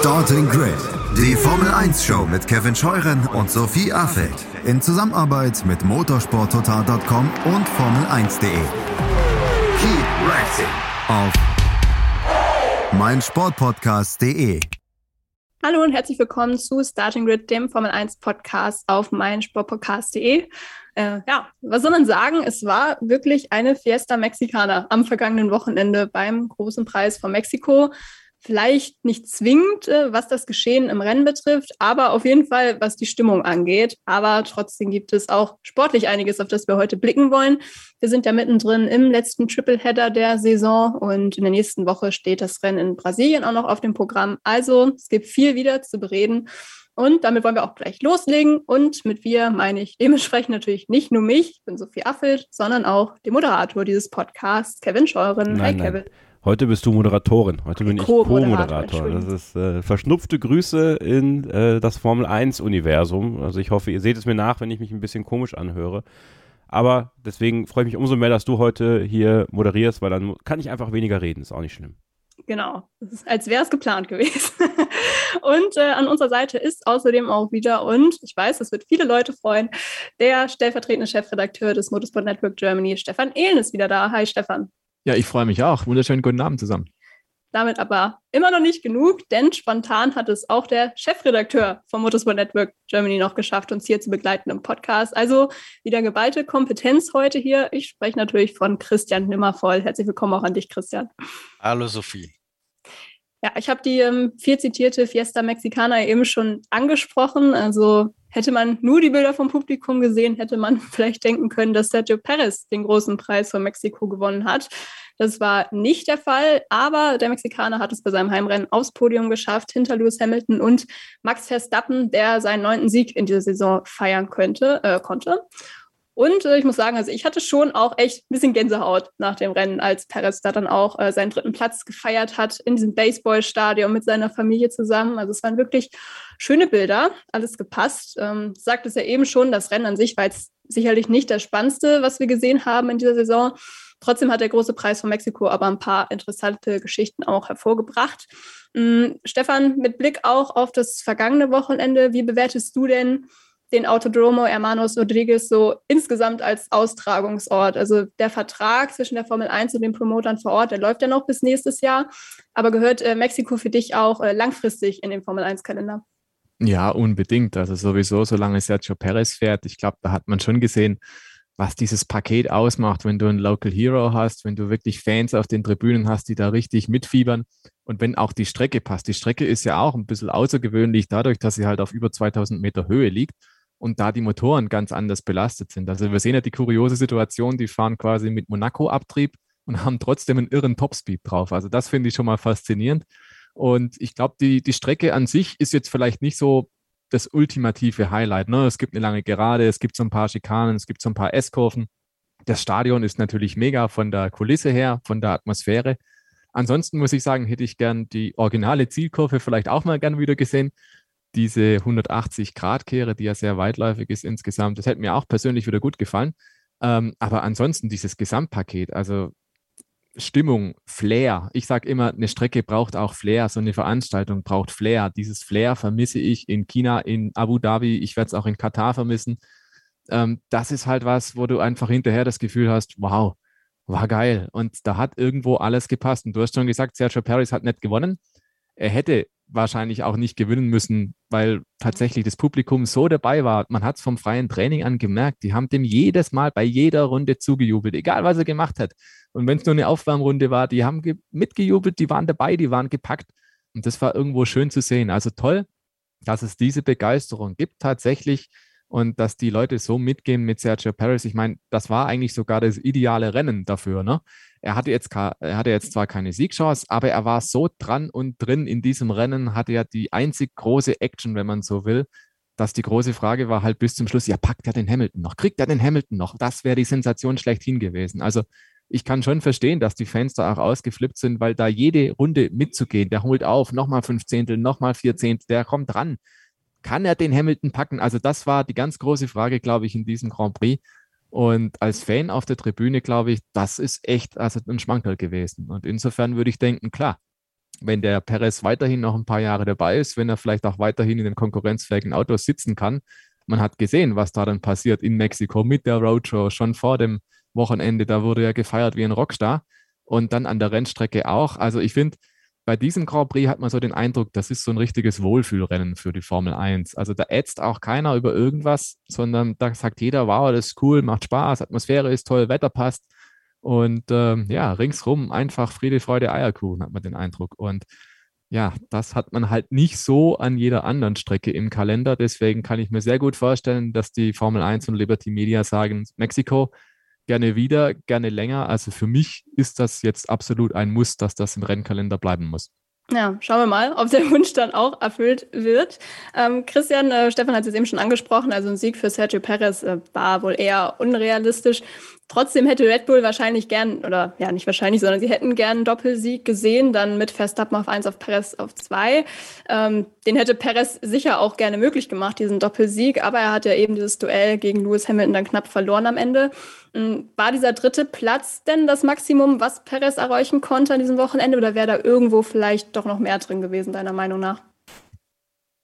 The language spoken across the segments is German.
Starting Grid, die Formel 1 Show mit Kevin Scheuren und Sophie Affeld in Zusammenarbeit mit motorsporttotal.com und Formel1.de. Keep racing auf meinsportpodcast.de. Hallo und herzlich willkommen zu Starting Grid, dem Formel 1 Podcast auf meinsportpodcast.de. Äh, ja, was soll man sagen? Es war wirklich eine Fiesta Mexicana am vergangenen Wochenende beim Großen Preis von Mexiko. Vielleicht nicht zwingend, äh, was das Geschehen im Rennen betrifft, aber auf jeden Fall, was die Stimmung angeht. Aber trotzdem gibt es auch sportlich einiges, auf das wir heute blicken wollen. Wir sind ja mittendrin im letzten Tripleheader der Saison und in der nächsten Woche steht das Rennen in Brasilien auch noch auf dem Programm. Also es gibt viel wieder zu bereden. Und damit wollen wir auch gleich loslegen. Und mit wir meine ich dementsprechend natürlich nicht nur mich, ich bin Sophie Affelt, sondern auch den Moderator dieses Podcasts, Kevin Scheuren. Nein, Hi, nein. Heute bist du Moderatorin. Heute bin ich Co-Moderator. das ist äh, verschnupfte Grüße in äh, das Formel 1-Universum. Also ich hoffe, ihr seht es mir nach, wenn ich mich ein bisschen komisch anhöre. Aber deswegen freue ich mich umso mehr, dass du heute hier moderierst, weil dann kann ich einfach weniger reden. Ist auch nicht schlimm. Genau, als wäre es geplant gewesen. und äh, an unserer Seite ist außerdem auch wieder, und ich weiß, das wird viele Leute freuen, der stellvertretende Chefredakteur des Motorsport Network Germany, Stefan Ehlen, ist wieder da. Hi, Stefan. Ja, ich freue mich auch. Wunderschönen guten Abend zusammen. Damit aber immer noch nicht genug, denn spontan hat es auch der Chefredakteur vom Motorsport Network Germany noch geschafft, uns hier zu begleiten im Podcast. Also wieder geballte Kompetenz heute hier. Ich spreche natürlich von Christian Nimmervoll. Herzlich willkommen auch an dich, Christian. Hallo, Sophie. Ja, ich habe die ähm, viel zitierte Fiesta Mexicana eben schon angesprochen. Also Hätte man nur die Bilder vom Publikum gesehen, hätte man vielleicht denken können, dass Sergio Perez den großen Preis von Mexiko gewonnen hat. Das war nicht der Fall, aber der Mexikaner hat es bei seinem Heimrennen aufs Podium geschafft, hinter Lewis Hamilton und Max Verstappen, der seinen neunten Sieg in dieser Saison feiern könnte, äh, konnte. Und äh, ich muss sagen, also ich hatte schon auch echt ein bisschen Gänsehaut nach dem Rennen, als Perez da dann auch äh, seinen dritten Platz gefeiert hat in diesem Baseballstadion mit seiner Familie zusammen. Also es waren wirklich schöne Bilder, alles gepasst. Ähm, sagt es ja eben schon, das Rennen an sich war jetzt sicherlich nicht das Spannendste, was wir gesehen haben in dieser Saison. Trotzdem hat der große Preis von Mexiko aber ein paar interessante Geschichten auch hervorgebracht. Ähm, Stefan, mit Blick auch auf das vergangene Wochenende, wie bewertest du denn den Autodromo Hermanos Rodriguez so insgesamt als Austragungsort. Also der Vertrag zwischen der Formel 1 und den Promotern vor Ort, der läuft ja noch bis nächstes Jahr. Aber gehört äh, Mexiko für dich auch äh, langfristig in den Formel 1-Kalender? Ja, unbedingt. Also sowieso, solange Sergio Perez fährt, ich glaube, da hat man schon gesehen, was dieses Paket ausmacht, wenn du einen Local Hero hast, wenn du wirklich Fans auf den Tribünen hast, die da richtig mitfiebern und wenn auch die Strecke passt. Die Strecke ist ja auch ein bisschen außergewöhnlich dadurch, dass sie halt auf über 2000 Meter Höhe liegt und da die Motoren ganz anders belastet sind. Also wir sehen ja die kuriose Situation, die fahren quasi mit Monaco-Abtrieb und haben trotzdem einen irren Topspeed drauf. Also das finde ich schon mal faszinierend. Und ich glaube, die, die Strecke an sich ist jetzt vielleicht nicht so das ultimative Highlight. Ne? Es gibt eine lange Gerade, es gibt so ein paar Schikanen, es gibt so ein paar S-Kurven. Das Stadion ist natürlich mega von der Kulisse her, von der Atmosphäre. Ansonsten muss ich sagen, hätte ich gern die originale Zielkurve vielleicht auch mal gern wieder gesehen diese 180-Grad-Kehre, die ja sehr weitläufig ist insgesamt, das hätte mir auch persönlich wieder gut gefallen. Ähm, aber ansonsten dieses Gesamtpaket, also Stimmung, Flair. Ich sage immer, eine Strecke braucht auch Flair, so eine Veranstaltung braucht Flair. Dieses Flair vermisse ich in China, in Abu Dhabi, ich werde es auch in Katar vermissen. Ähm, das ist halt was, wo du einfach hinterher das Gefühl hast, wow, war geil. Und da hat irgendwo alles gepasst. Und du hast schon gesagt, Sergio Paris hat nicht gewonnen. Er hätte wahrscheinlich auch nicht gewinnen müssen, weil tatsächlich das Publikum so dabei war. Man hat es vom freien Training an gemerkt. Die haben dem jedes Mal bei jeder Runde zugejubelt, egal was er gemacht hat. Und wenn es nur eine Aufwärmrunde war, die haben mitgejubelt, die waren dabei, die waren gepackt. Und das war irgendwo schön zu sehen. Also toll, dass es diese Begeisterung gibt tatsächlich und dass die Leute so mitgehen mit Sergio Paris. Ich meine, das war eigentlich sogar das ideale Rennen dafür. Ne? Er hatte jetzt, er hatte jetzt zwar keine Siegchance, aber er war so dran und drin in diesem Rennen, hatte ja die einzig große Action, wenn man so will, dass die große Frage war halt bis zum Schluss, ja, packt er den Hamilton noch? Kriegt er den Hamilton noch? Das wäre die Sensation schlechthin gewesen. Also ich kann schon verstehen, dass die Fans da auch ausgeflippt sind, weil da jede Runde mitzugehen, der holt auf, nochmal fünf Zehntel, nochmal vier Zehntel, der kommt dran. Kann er den Hamilton packen? Also das war die ganz große Frage, glaube ich, in diesem Grand Prix. Und als Fan auf der Tribüne, glaube ich, das ist echt also ein Schmankerl gewesen. Und insofern würde ich denken, klar, wenn der Perez weiterhin noch ein paar Jahre dabei ist, wenn er vielleicht auch weiterhin in den konkurrenzfähigen Autos sitzen kann. Man hat gesehen, was da dann passiert in Mexiko mit der Roadshow schon vor dem Wochenende. Da wurde er gefeiert wie ein Rockstar und dann an der Rennstrecke auch. Also ich finde, bei diesem Grand Prix hat man so den Eindruck, das ist so ein richtiges Wohlfühlrennen für die Formel 1. Also da ätzt auch keiner über irgendwas, sondern da sagt jeder, wow, das ist cool, macht Spaß, Atmosphäre ist toll, Wetter passt. Und ähm, ja, ringsrum einfach Friede, Freude, Eierkuchen, hat man den Eindruck. Und ja, das hat man halt nicht so an jeder anderen Strecke im Kalender. Deswegen kann ich mir sehr gut vorstellen, dass die Formel 1 und Liberty Media sagen, Mexiko, gerne wieder, gerne länger. Also für mich ist das jetzt absolut ein Muss, dass das im Rennkalender bleiben muss. Ja, schauen wir mal, ob der Wunsch dann auch erfüllt wird. Ähm, Christian, äh, Stefan hat es eben schon angesprochen, also ein Sieg für Sergio Perez äh, war wohl eher unrealistisch. Trotzdem hätte Red Bull wahrscheinlich gern, oder ja, nicht wahrscheinlich, sondern sie hätten gern einen Doppelsieg gesehen, dann mit Verstappen auf 1 auf Perez auf 2. Ähm, den hätte Perez sicher auch gerne möglich gemacht, diesen Doppelsieg, aber er hat ja eben dieses Duell gegen Lewis Hamilton dann knapp verloren am Ende. Ähm, war dieser dritte Platz denn das Maximum, was Perez erreichen konnte an diesem Wochenende, oder wäre da irgendwo vielleicht doch noch mehr drin gewesen, deiner Meinung nach?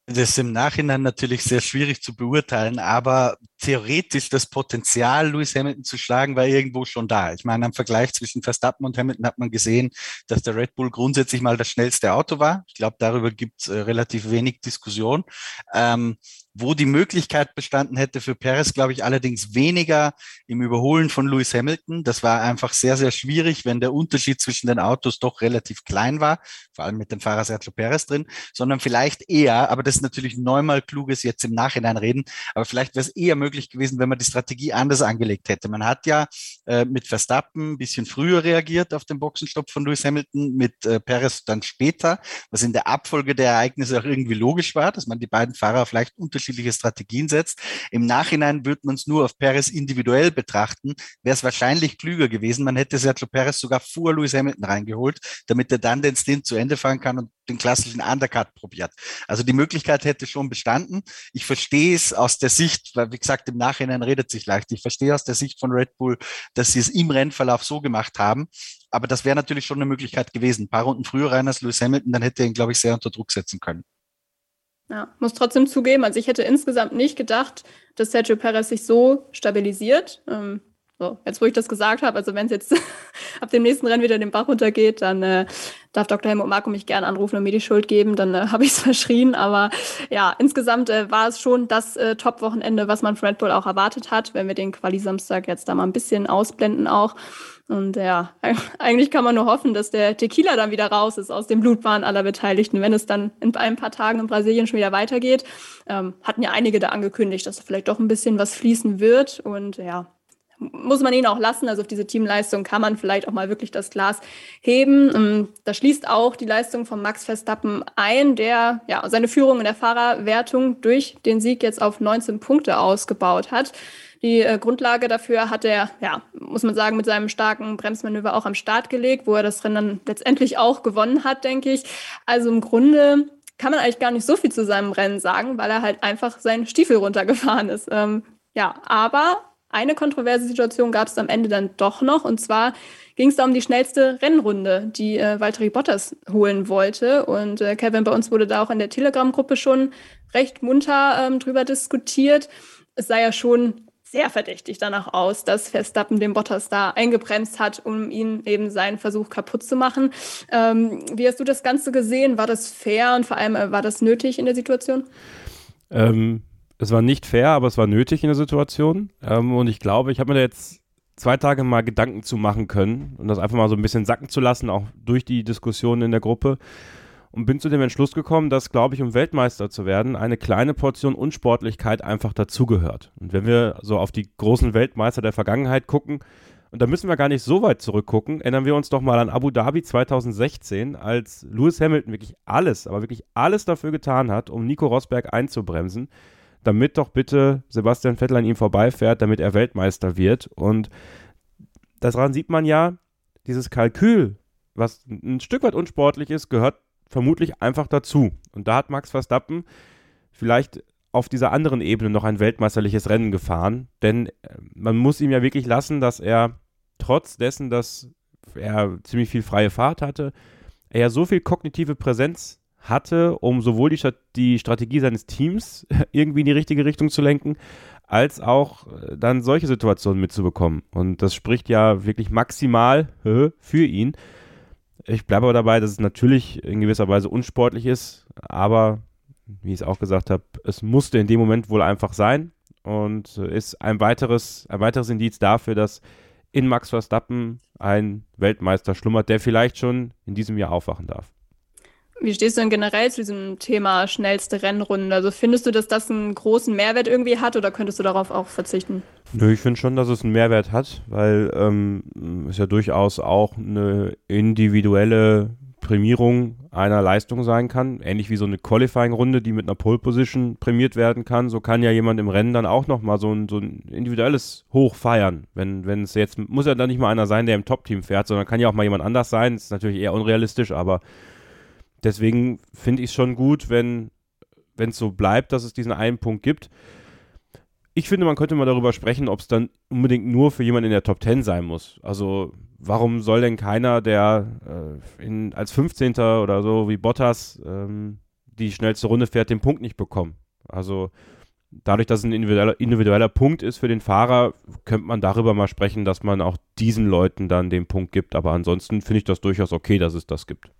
Das ist im Nachhinein natürlich sehr schwierig zu beurteilen, aber theoretisch das Potenzial, Lewis Hamilton zu schlagen, war irgendwo schon da. Ich meine, am Vergleich zwischen Verstappen und Hamilton hat man gesehen, dass der Red Bull grundsätzlich mal das schnellste Auto war. Ich glaube, darüber gibt es äh, relativ wenig Diskussion. Ähm, wo die Möglichkeit bestanden hätte für Perez, glaube ich, allerdings weniger im Überholen von Lewis Hamilton. Das war einfach sehr, sehr schwierig, wenn der Unterschied zwischen den Autos doch relativ klein war, vor allem mit dem Fahrer Sergio Perez drin, sondern vielleicht eher, aber das ist natürlich neunmal kluges jetzt im Nachhinein reden, aber vielleicht wäre es eher möglich gewesen, wenn man die Strategie anders angelegt hätte. Man hat ja äh, mit Verstappen ein bisschen früher reagiert auf den Boxenstopp von Lewis Hamilton, mit äh, Perez dann später, was in der Abfolge der Ereignisse auch irgendwie logisch war, dass man die beiden Fahrer vielleicht unterschiedlich unterschiedliche Strategien setzt. Im Nachhinein würde man es nur auf Perez individuell betrachten, wäre es wahrscheinlich klüger gewesen. Man hätte Sergio Perez sogar vor Lewis Hamilton reingeholt, damit er dann den Stint zu Ende fahren kann und den klassischen Undercut probiert. Also die Möglichkeit hätte schon bestanden. Ich verstehe es aus der Sicht, weil wie gesagt, im Nachhinein redet sich leicht. Ich verstehe aus der Sicht von Red Bull, dass sie es im Rennverlauf so gemacht haben. Aber das wäre natürlich schon eine Möglichkeit gewesen. Ein paar Runden früher rein als Lewis Hamilton, dann hätte er ihn, glaube ich, sehr unter Druck setzen können. Ja, muss trotzdem zugeben, also ich hätte insgesamt nicht gedacht, dass Sergio Perez sich so stabilisiert. Ähm, so, jetzt wo ich das gesagt habe, also wenn es jetzt ab dem nächsten Rennen wieder den Bach runtergeht, dann äh, darf Dr. Helmut Marko mich gerne anrufen und mir die Schuld geben, dann äh, habe ich es verschrien. Aber ja, insgesamt äh, war es schon das äh, Top-Wochenende, was man von Red Bull auch erwartet hat, wenn wir den Quali-Samstag jetzt da mal ein bisschen ausblenden auch. Und ja, eigentlich kann man nur hoffen, dass der Tequila dann wieder raus ist aus dem Blutbahn aller Beteiligten, wenn es dann in ein paar Tagen in Brasilien schon wieder weitergeht. Ähm, hatten ja einige da angekündigt, dass vielleicht doch ein bisschen was fließen wird. Und ja, muss man ihn auch lassen. Also auf diese Teamleistung kann man vielleicht auch mal wirklich das Glas heben. Ähm, da schließt auch die Leistung von Max Verstappen ein, der ja seine Führung in der Fahrerwertung durch den Sieg jetzt auf 19 Punkte ausgebaut hat. Die äh, Grundlage dafür hat er, ja, muss man sagen, mit seinem starken Bremsmanöver auch am Start gelegt, wo er das Rennen dann letztendlich auch gewonnen hat, denke ich. Also im Grunde kann man eigentlich gar nicht so viel zu seinem Rennen sagen, weil er halt einfach seinen Stiefel runtergefahren ist. Ähm, ja, aber eine kontroverse Situation gab es am Ende dann doch noch. Und zwar ging es da um die schnellste Rennrunde, die äh, Valtteri Bottas holen wollte. Und äh, Kevin, bei uns wurde da auch in der Telegram-Gruppe schon recht munter ähm, drüber diskutiert. Es sei ja schon sehr verdächtig danach aus, dass Verstappen den Bottas da eingebremst hat, um ihn eben seinen Versuch kaputt zu machen. Ähm, wie hast du das Ganze gesehen? War das fair und vor allem äh, war das nötig in der Situation? Ähm, es war nicht fair, aber es war nötig in der Situation. Ähm, und ich glaube, ich habe mir da jetzt zwei Tage mal Gedanken zu machen können und das einfach mal so ein bisschen sacken zu lassen, auch durch die Diskussion in der Gruppe und bin zu dem Entschluss gekommen, dass, glaube ich, um Weltmeister zu werden, eine kleine Portion Unsportlichkeit einfach dazugehört. Und wenn wir so auf die großen Weltmeister der Vergangenheit gucken, und da müssen wir gar nicht so weit zurückgucken, erinnern wir uns doch mal an Abu Dhabi 2016, als Lewis Hamilton wirklich alles, aber wirklich alles dafür getan hat, um Nico Rosberg einzubremsen, damit doch bitte Sebastian Vettel an ihm vorbeifährt, damit er Weltmeister wird. Und daran sieht man ja, dieses Kalkül, was ein Stück weit unsportlich ist, gehört vermutlich einfach dazu. Und da hat Max Verstappen vielleicht auf dieser anderen Ebene noch ein weltmeisterliches Rennen gefahren, denn äh, man muss ihm ja wirklich lassen, dass er trotz dessen, dass er ziemlich viel freie Fahrt hatte, er so viel kognitive Präsenz hatte, um sowohl die, die Strategie seines Teams irgendwie in die richtige Richtung zu lenken, als auch äh, dann solche Situationen mitzubekommen. Und das spricht ja wirklich maximal für ihn. Ich bleibe aber dabei, dass es natürlich in gewisser Weise unsportlich ist, aber wie ich es auch gesagt habe, es musste in dem Moment wohl einfach sein und ist ein weiteres, ein weiteres Indiz dafür, dass in Max Verstappen ein Weltmeister schlummert, der vielleicht schon in diesem Jahr aufwachen darf. Wie stehst du denn generell zu diesem Thema schnellste Rennrunde? Also findest du, dass das einen großen Mehrwert irgendwie hat oder könntest du darauf auch verzichten? Nö, ich finde schon, dass es einen Mehrwert hat, weil ähm, es ja durchaus auch eine individuelle Prämierung einer Leistung sein kann. Ähnlich wie so eine Qualifying-Runde, die mit einer Pole-Position prämiert werden kann. So kann ja jemand im Rennen dann auch nochmal so ein, so ein individuelles Hoch feiern. Wenn, es jetzt, muss ja dann nicht mal einer sein, der im Top-Team fährt, sondern kann ja auch mal jemand anders sein. Ist natürlich eher unrealistisch, aber deswegen finde ich es schon gut, wenn es so bleibt, dass es diesen einen Punkt gibt. Ich finde, man könnte mal darüber sprechen, ob es dann unbedingt nur für jemanden in der Top 10 sein muss. Also, warum soll denn keiner, der äh, in, als 15. oder so wie Bottas ähm, die schnellste Runde fährt, den Punkt nicht bekommen? Also, dadurch, dass es ein individueller, individueller Punkt ist für den Fahrer, könnte man darüber mal sprechen, dass man auch diesen Leuten dann den Punkt gibt. Aber ansonsten finde ich das durchaus okay, dass es das gibt.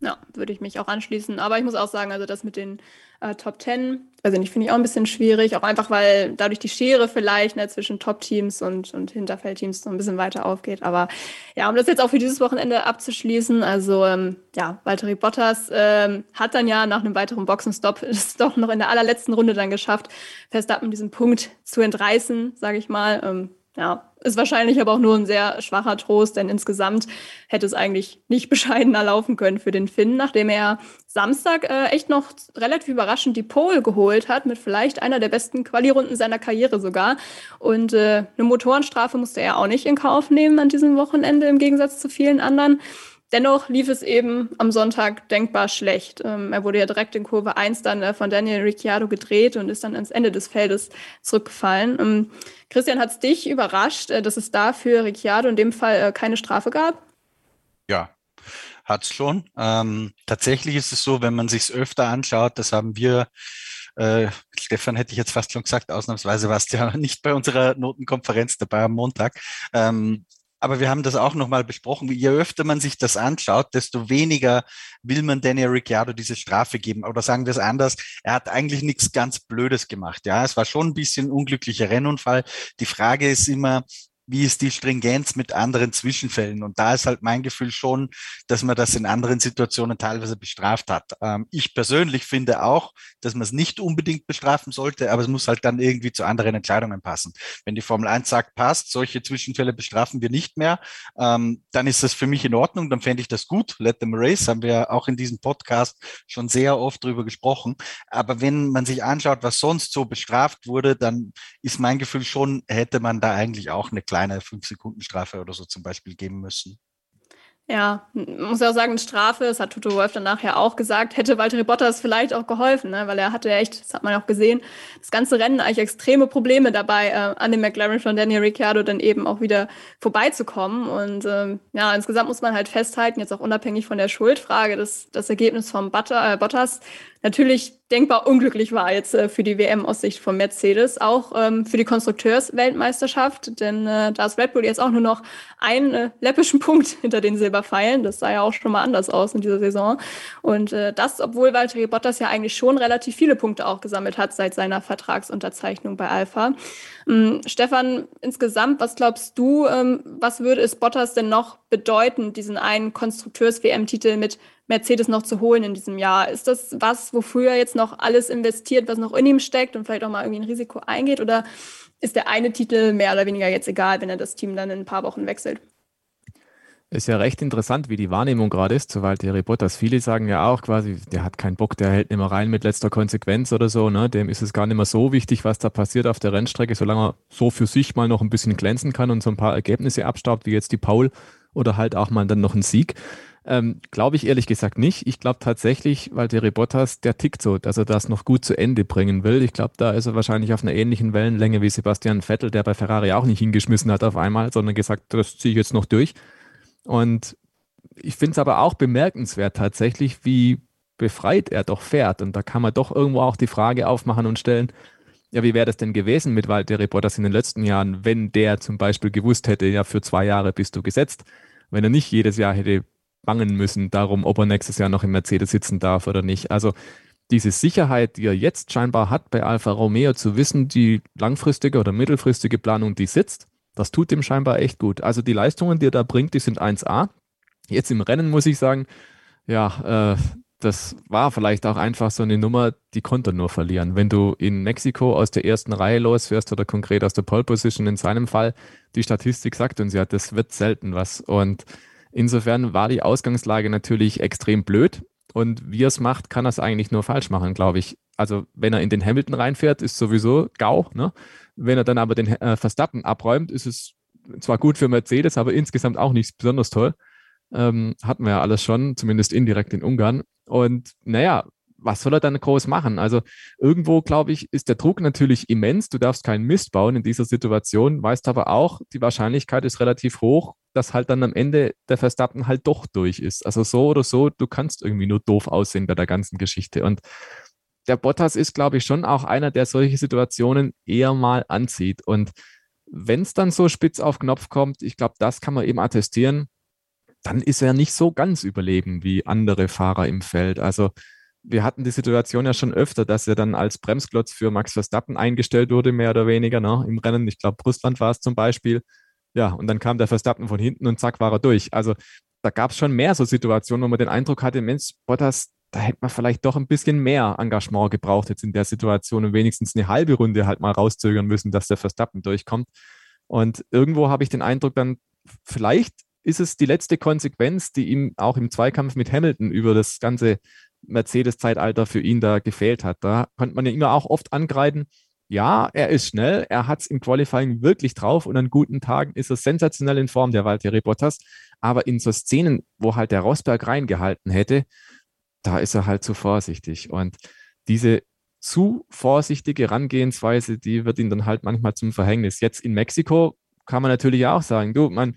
Ja, würde ich mich auch anschließen. Aber ich muss auch sagen, also das mit den äh, Top Ten, also nicht, finde ich auch ein bisschen schwierig. Auch einfach, weil dadurch die Schere vielleicht ne, zwischen Top-Teams und, und Hinterfeldteams so ein bisschen weiter aufgeht. Aber ja, um das jetzt auch für dieses Wochenende abzuschließen, also ähm, ja, Valtteri Bottas ähm, hat dann ja nach einem weiteren Boxenstopp es doch noch in der allerletzten Runde dann geschafft, Verstappen diesen Punkt zu entreißen, sage ich mal. Ähm, ja, ist wahrscheinlich aber auch nur ein sehr schwacher Trost, denn insgesamt hätte es eigentlich nicht bescheidener laufen können für den Finn, nachdem er Samstag äh, echt noch relativ überraschend die Pole geholt hat, mit vielleicht einer der besten Quali-Runden seiner Karriere sogar. Und äh, eine Motorenstrafe musste er auch nicht in Kauf nehmen an diesem Wochenende, im Gegensatz zu vielen anderen. Dennoch lief es eben am Sonntag denkbar schlecht. Ähm, er wurde ja direkt in Kurve 1 dann äh, von Daniel Ricciardo gedreht und ist dann ans Ende des Feldes zurückgefallen. Ähm, Christian, hat es dich überrascht, äh, dass es da für Ricciardo in dem Fall äh, keine Strafe gab? Ja, hat es schon. Ähm, tatsächlich ist es so, wenn man sich es öfter anschaut, das haben wir äh, Stefan hätte ich jetzt fast schon gesagt, ausnahmsweise warst du ja nicht bei unserer Notenkonferenz dabei am Montag. Ähm, aber wir haben das auch nochmal besprochen. Je öfter man sich das anschaut, desto weniger will man Daniel Ricciardo diese Strafe geben. Oder sagen wir es anders, er hat eigentlich nichts ganz Blödes gemacht. Ja, es war schon ein bisschen unglücklicher Rennunfall. Die Frage ist immer, wie ist die Stringenz mit anderen Zwischenfällen? Und da ist halt mein Gefühl schon, dass man das in anderen Situationen teilweise bestraft hat. Ähm, ich persönlich finde auch, dass man es nicht unbedingt bestrafen sollte, aber es muss halt dann irgendwie zu anderen Entscheidungen passen. Wenn die Formel 1 sagt, passt, solche Zwischenfälle bestrafen wir nicht mehr, ähm, dann ist das für mich in Ordnung, dann fände ich das gut. Let them race, haben wir auch in diesem Podcast schon sehr oft drüber gesprochen. Aber wenn man sich anschaut, was sonst so bestraft wurde, dann ist mein Gefühl schon, hätte man da eigentlich auch eine kleine kleine 5-Sekunden-Strafe oder so zum Beispiel geben müssen. Ja, muss ja auch sagen, Strafe, das hat Toto Wolf dann nachher auch gesagt, hätte Walter Bottas vielleicht auch geholfen, ne? weil er hatte echt, das hat man auch gesehen, das ganze Rennen eigentlich extreme Probleme dabei, äh, an dem McLaren von Daniel Ricciardo dann eben auch wieder vorbeizukommen. Und ähm, ja, insgesamt muss man halt festhalten, jetzt auch unabhängig von der Schuldfrage, dass das Ergebnis von Butter, äh, Bottas natürlich denkbar unglücklich war jetzt äh, für die WM aus Sicht von Mercedes, auch ähm, für die Konstrukteursweltmeisterschaft, denn äh, da ist Red Bull jetzt auch nur noch einen äh, läppischen Punkt hinter den Silberpfeilen. Das sah ja auch schon mal anders aus in dieser Saison. Und äh, das, obwohl Valtteri Bottas ja eigentlich schon relativ viele Punkte auch gesammelt hat seit seiner Vertragsunterzeichnung bei Alpha. Ähm, Stefan, insgesamt, was glaubst du, ähm, was würde es Bottas denn noch bedeuten, diesen einen Konstrukteurs-WM-Titel mit Mercedes noch zu holen in diesem Jahr? Ist das was, wofür er jetzt noch alles investiert, was noch in ihm steckt und vielleicht auch mal irgendwie ein Risiko eingeht? Oder ist der eine Titel mehr oder weniger jetzt egal, wenn er das Team dann in ein paar Wochen wechselt? Ist ja recht interessant, wie die Wahrnehmung gerade ist zu Valtteri Bottas. Viele sagen ja auch quasi, der hat keinen Bock, der hält nicht mehr rein mit letzter Konsequenz oder so. Ne? Dem ist es gar nicht mehr so wichtig, was da passiert auf der Rennstrecke, solange er so für sich mal noch ein bisschen glänzen kann und so ein paar Ergebnisse abstaubt, wie jetzt die Paul oder halt auch mal dann noch ein Sieg. Ähm, glaube ich ehrlich gesagt nicht. Ich glaube tatsächlich, Valtteri Bottas, der tickt so, dass er das noch gut zu Ende bringen will. Ich glaube, da ist er wahrscheinlich auf einer ähnlichen Wellenlänge wie Sebastian Vettel, der bei Ferrari auch nicht hingeschmissen hat auf einmal, sondern gesagt, das ziehe ich jetzt noch durch. Und ich finde es aber auch bemerkenswert tatsächlich, wie befreit er doch fährt. Und da kann man doch irgendwo auch die Frage aufmachen und stellen, ja, wie wäre das denn gewesen mit Walter Bottas in den letzten Jahren, wenn der zum Beispiel gewusst hätte, ja, für zwei Jahre bist du gesetzt, wenn er nicht jedes Jahr hätte bangen müssen darum, ob er nächstes Jahr noch im Mercedes sitzen darf oder nicht. Also diese Sicherheit, die er jetzt scheinbar hat bei Alfa Romeo, zu wissen, die langfristige oder mittelfristige Planung, die sitzt, das tut ihm scheinbar echt gut. Also die Leistungen, die er da bringt, die sind 1A. Jetzt im Rennen muss ich sagen, ja, äh, das war vielleicht auch einfach so eine Nummer, die konnte er nur verlieren. Wenn du in Mexiko aus der ersten Reihe losfährst oder konkret aus der Pole Position in seinem Fall, die Statistik sagt uns ja, das wird selten was. Und insofern war die Ausgangslage natürlich extrem blöd. Und wie er es macht, kann er es eigentlich nur falsch machen, glaube ich. Also wenn er in den Hamilton reinfährt, ist sowieso GAU. Ne? Wenn er dann aber den äh, Verstappen abräumt, ist es zwar gut für Mercedes, aber insgesamt auch nicht besonders toll. Ähm, hatten wir ja alles schon, zumindest indirekt in Ungarn. Und naja, was soll er dann groß machen? Also irgendwo, glaube ich, ist der Druck natürlich immens. Du darfst keinen Mist bauen in dieser Situation, weißt aber auch, die Wahrscheinlichkeit ist relativ hoch, dass halt dann am Ende der Verstappen halt doch durch ist. Also so oder so, du kannst irgendwie nur doof aussehen bei der ganzen Geschichte. Und der Bottas ist, glaube ich, schon auch einer, der solche Situationen eher mal anzieht. Und wenn es dann so spitz auf Knopf kommt, ich glaube, das kann man eben attestieren, dann ist er nicht so ganz überlegen wie andere Fahrer im Feld. Also wir hatten die Situation ja schon öfter, dass er dann als Bremsklotz für Max Verstappen eingestellt wurde, mehr oder weniger, ne, im Rennen. Ich glaube, Russland war es zum Beispiel. Ja, und dann kam der Verstappen von hinten und zack, war er durch. Also da gab es schon mehr so Situationen, wo man den Eindruck hatte, Mensch, Bottas, da hätte man vielleicht doch ein bisschen mehr Engagement gebraucht jetzt in der Situation und wenigstens eine halbe Runde halt mal rauszögern müssen, dass der Verstappen durchkommt. Und irgendwo habe ich den Eindruck dann, vielleicht ist es die letzte Konsequenz, die ihm auch im Zweikampf mit Hamilton über das ganze Mercedes-Zeitalter für ihn da gefehlt hat. Da konnte man ja immer auch oft angreifen, ja, er ist schnell, er hat es im Qualifying wirklich drauf und an guten Tagen ist er sensationell in Form, der Valtteri Bottas. Aber in so Szenen, wo halt der Rosberg reingehalten hätte, da ist er halt zu vorsichtig. Und diese zu vorsichtige Herangehensweise, die wird ihn dann halt manchmal zum Verhängnis. Jetzt in Mexiko kann man natürlich auch sagen, du, man,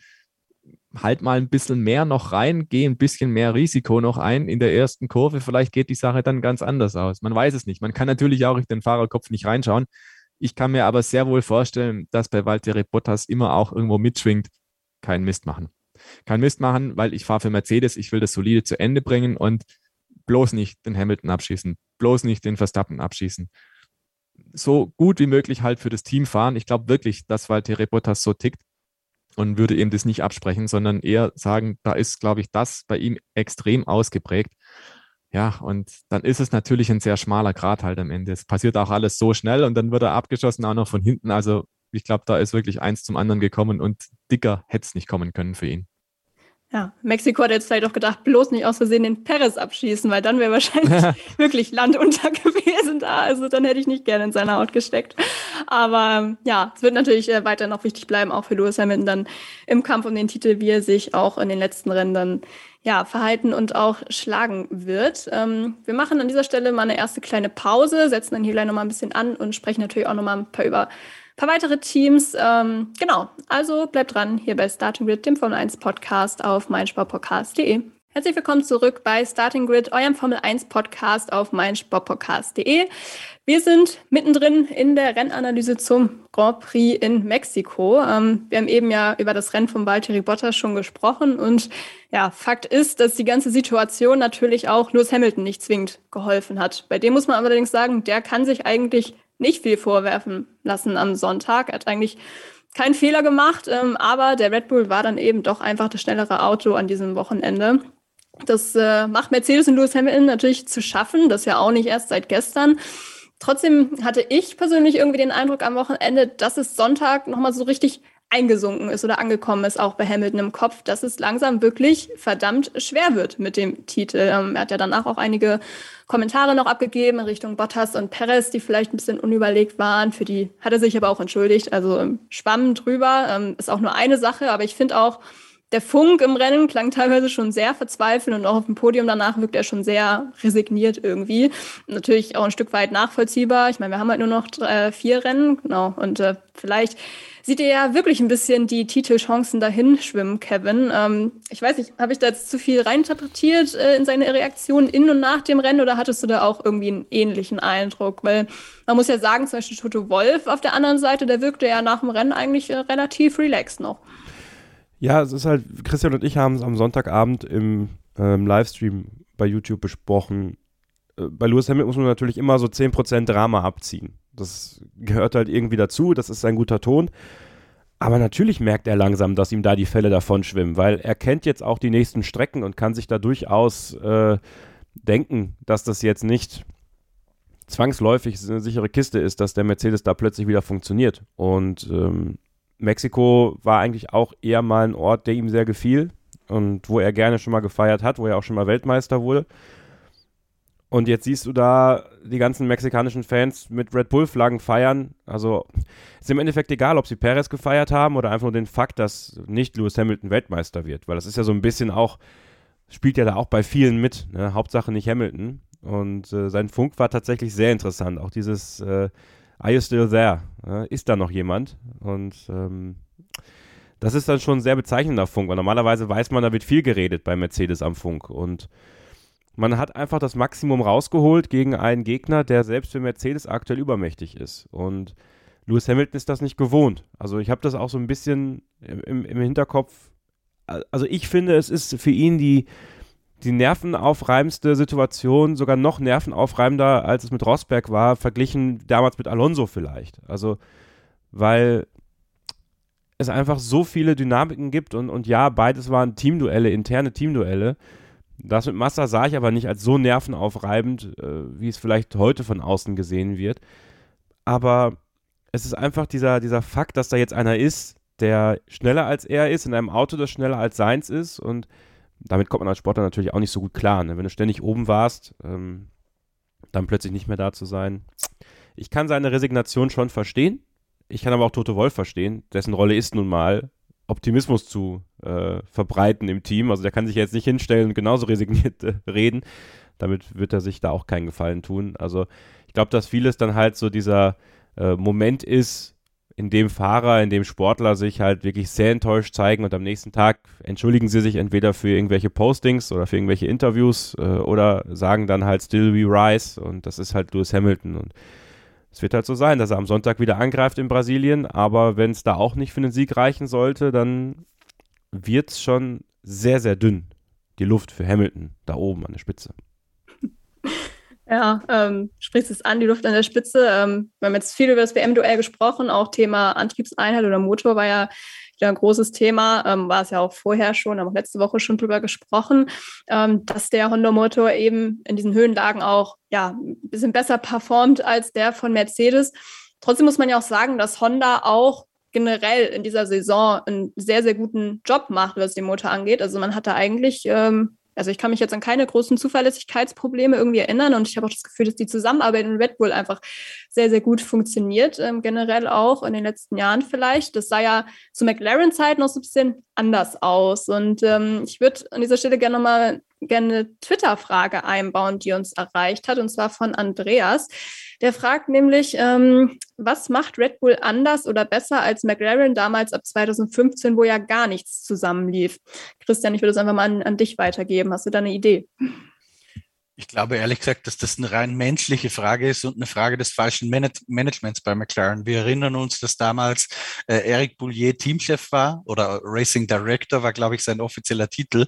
halt mal ein bisschen mehr noch rein, geh ein bisschen mehr Risiko noch ein in der ersten Kurve. Vielleicht geht die Sache dann ganz anders aus. Man weiß es nicht. Man kann natürlich auch in den Fahrerkopf nicht reinschauen. Ich kann mir aber sehr wohl vorstellen, dass bei Valtteri Bottas immer auch irgendwo mitschwingt, keinen Mist machen. Kein Mist machen, weil ich fahre für Mercedes, ich will das solide zu Ende bringen und bloß nicht den Hamilton abschießen, bloß nicht den Verstappen abschießen. So gut wie möglich halt für das Team fahren. Ich glaube wirklich, dass Valtteri Bottas so tickt und würde ihm das nicht absprechen, sondern eher sagen, da ist, glaube ich, das bei ihm extrem ausgeprägt. Ja, und dann ist es natürlich ein sehr schmaler Grad halt am Ende. Es passiert auch alles so schnell und dann wird er abgeschossen, auch noch von hinten. Also ich glaube, da ist wirklich eins zum anderen gekommen und dicker hätte es nicht kommen können für ihn. Ja, Mexiko hat jetzt vielleicht auch gedacht, bloß nicht aus Versehen den Perez abschießen, weil dann wäre wahrscheinlich wirklich Land unter gewesen da. Also dann hätte ich nicht gerne in seiner Haut gesteckt. Aber ja, es wird natürlich äh, weiter noch wichtig bleiben, auch für Lewis Hamilton dann im Kampf um den Titel, wie er sich auch in den letzten Rennen dann ja, verhalten und auch schlagen wird. Ähm, wir machen an dieser Stelle mal eine erste kleine Pause, setzen dann hier gleich nochmal ein bisschen an und sprechen natürlich auch nochmal ein paar über paar weitere Teams. Ähm, genau, also bleibt dran hier bei Starting Grid, dem Formel 1 Podcast auf meinsportpodcast.de. Herzlich willkommen zurück bei Starting Grid, eurem Formel 1 Podcast auf meinsportpodcast.de. Wir sind mittendrin in der Rennanalyse zum Grand Prix in Mexiko. Ähm, wir haben eben ja über das Rennen von Valtteri Bottas schon gesprochen und ja, Fakt ist, dass die ganze Situation natürlich auch Lewis Hamilton nicht zwingend geholfen hat. Bei dem muss man allerdings sagen, der kann sich eigentlich nicht viel vorwerfen lassen am Sonntag. Er hat eigentlich keinen Fehler gemacht, ähm, aber der Red Bull war dann eben doch einfach das schnellere Auto an diesem Wochenende. Das äh, macht Mercedes und Lewis Hamilton natürlich zu schaffen, das ja auch nicht erst seit gestern. Trotzdem hatte ich persönlich irgendwie den Eindruck am Wochenende, dass es Sonntag nochmal so richtig eingesunken ist oder angekommen ist, auch bei Hamilton im Kopf, dass es langsam wirklich verdammt schwer wird mit dem Titel. Ähm, er hat ja danach auch einige Kommentare noch abgegeben in Richtung Bottas und Perez, die vielleicht ein bisschen unüberlegt waren. Für die hat er sich aber auch entschuldigt. Also ähm, schwamm drüber ähm, ist auch nur eine Sache, aber ich finde auch, der Funk im Rennen klang teilweise schon sehr verzweifelt und auch auf dem Podium danach wirkt er schon sehr resigniert irgendwie. Natürlich auch ein Stück weit nachvollziehbar. Ich meine, wir haben halt nur noch drei, vier Rennen, genau. Und äh, vielleicht sieht ihr ja wirklich ein bisschen die Titelchancen dahin schwimmen, Kevin. Ähm, ich weiß nicht, habe ich da jetzt zu viel reinterpretiert äh, in seine Reaktion in und nach dem Rennen oder hattest du da auch irgendwie einen ähnlichen Eindruck? Weil man muss ja sagen, zum Beispiel Toto Wolf auf der anderen Seite, der wirkte ja nach dem Rennen eigentlich äh, relativ relaxed noch. Ja, es ist halt, Christian und ich haben es am Sonntagabend im ähm, Livestream bei YouTube besprochen. Äh, bei Lewis Hamilton muss man natürlich immer so 10% Drama abziehen. Das gehört halt irgendwie dazu, das ist ein guter Ton. Aber natürlich merkt er langsam, dass ihm da die Fälle davon schwimmen, weil er kennt jetzt auch die nächsten Strecken und kann sich da durchaus äh, denken, dass das jetzt nicht zwangsläufig eine sichere Kiste ist, dass der Mercedes da plötzlich wieder funktioniert. Und ähm, Mexiko war eigentlich auch eher mal ein Ort, der ihm sehr gefiel und wo er gerne schon mal gefeiert hat, wo er auch schon mal Weltmeister wurde. Und jetzt siehst du da die ganzen mexikanischen Fans mit Red Bull-Flaggen feiern. Also ist im Endeffekt egal, ob sie Perez gefeiert haben oder einfach nur den Fakt, dass nicht Lewis Hamilton Weltmeister wird. Weil das ist ja so ein bisschen auch, spielt ja da auch bei vielen mit. Ne? Hauptsache nicht Hamilton. Und äh, sein Funk war tatsächlich sehr interessant. Auch dieses äh, Are you still there? Ist da noch jemand? Und ähm, das ist dann schon ein sehr bezeichnender Funk. weil normalerweise weiß man, da wird viel geredet bei Mercedes am Funk. Und man hat einfach das Maximum rausgeholt gegen einen Gegner, der selbst für Mercedes aktuell übermächtig ist. Und Lewis Hamilton ist das nicht gewohnt. Also ich habe das auch so ein bisschen im, im Hinterkopf. Also ich finde, es ist für ihn die, die nervenaufreibendste Situation, sogar noch nervenaufreibender, als es mit Rosberg war, verglichen damals mit Alonso vielleicht. Also, weil es einfach so viele Dynamiken gibt und, und ja, beides waren Teamduelle, interne Teamduelle. Das mit Massa sah ich aber nicht als so nervenaufreibend, äh, wie es vielleicht heute von außen gesehen wird. Aber es ist einfach dieser, dieser Fakt, dass da jetzt einer ist, der schneller als er ist, in einem Auto, das schneller als seins ist. Und damit kommt man als Sportler natürlich auch nicht so gut klar. Ne? Wenn du ständig oben warst, ähm, dann plötzlich nicht mehr da zu sein. Ich kann seine Resignation schon verstehen. Ich kann aber auch Toto Wolf verstehen. Dessen Rolle ist nun mal, Optimismus zu äh, verbreiten im Team. Also der kann sich jetzt nicht hinstellen und genauso resigniert äh, reden. Damit wird er sich da auch keinen Gefallen tun. Also ich glaube, dass vieles dann halt so dieser äh, Moment ist, in dem Fahrer, in dem Sportler sich halt wirklich sehr enttäuscht zeigen und am nächsten Tag entschuldigen sie sich entweder für irgendwelche Postings oder für irgendwelche Interviews äh, oder sagen dann halt Still We Rise. Und das ist halt Lewis Hamilton. Und es wird halt so sein, dass er am Sonntag wieder angreift in Brasilien, aber wenn es da auch nicht für einen Sieg reichen sollte, dann wird es schon sehr, sehr dünn, die Luft für Hamilton da oben an der Spitze. Ja, ähm, sprichst es an, die Luft an der Spitze. Ähm, wir haben jetzt viel über das WM-Duell gesprochen, auch Thema Antriebseinheit oder Motor war ja wieder ein großes Thema, ähm, war es ja auch vorher schon, haben auch letzte Woche schon drüber gesprochen, ähm, dass der Honda-Motor eben in diesen Höhenlagen auch ja, ein bisschen besser performt als der von Mercedes. Trotzdem muss man ja auch sagen, dass Honda auch generell in dieser Saison einen sehr, sehr guten Job macht, was den Motor angeht. Also man hatte eigentlich ähm, also ich kann mich jetzt an keine großen Zuverlässigkeitsprobleme irgendwie erinnern und ich habe auch das Gefühl, dass die Zusammenarbeit in Red Bull einfach sehr, sehr gut funktioniert, ähm, generell auch in den letzten Jahren vielleicht. Das sah ja zu McLaren-Zeit noch so ein bisschen anders aus. Und ähm, ich würde an dieser Stelle gerne nochmal gerne eine Twitter-Frage einbauen, die uns erreicht hat, und zwar von Andreas. Der fragt nämlich, ähm, was macht Red Bull anders oder besser als McLaren damals ab 2015, wo ja gar nichts zusammenlief? Christian, ich würde es einfach mal an, an dich weitergeben. Hast du da eine Idee? Ich glaube ehrlich gesagt, dass das eine rein menschliche Frage ist und eine Frage des falschen Manage Managements bei McLaren. Wir erinnern uns, dass damals äh, Eric Boulier Teamchef war oder Racing Director war, glaube ich, sein offizieller Titel.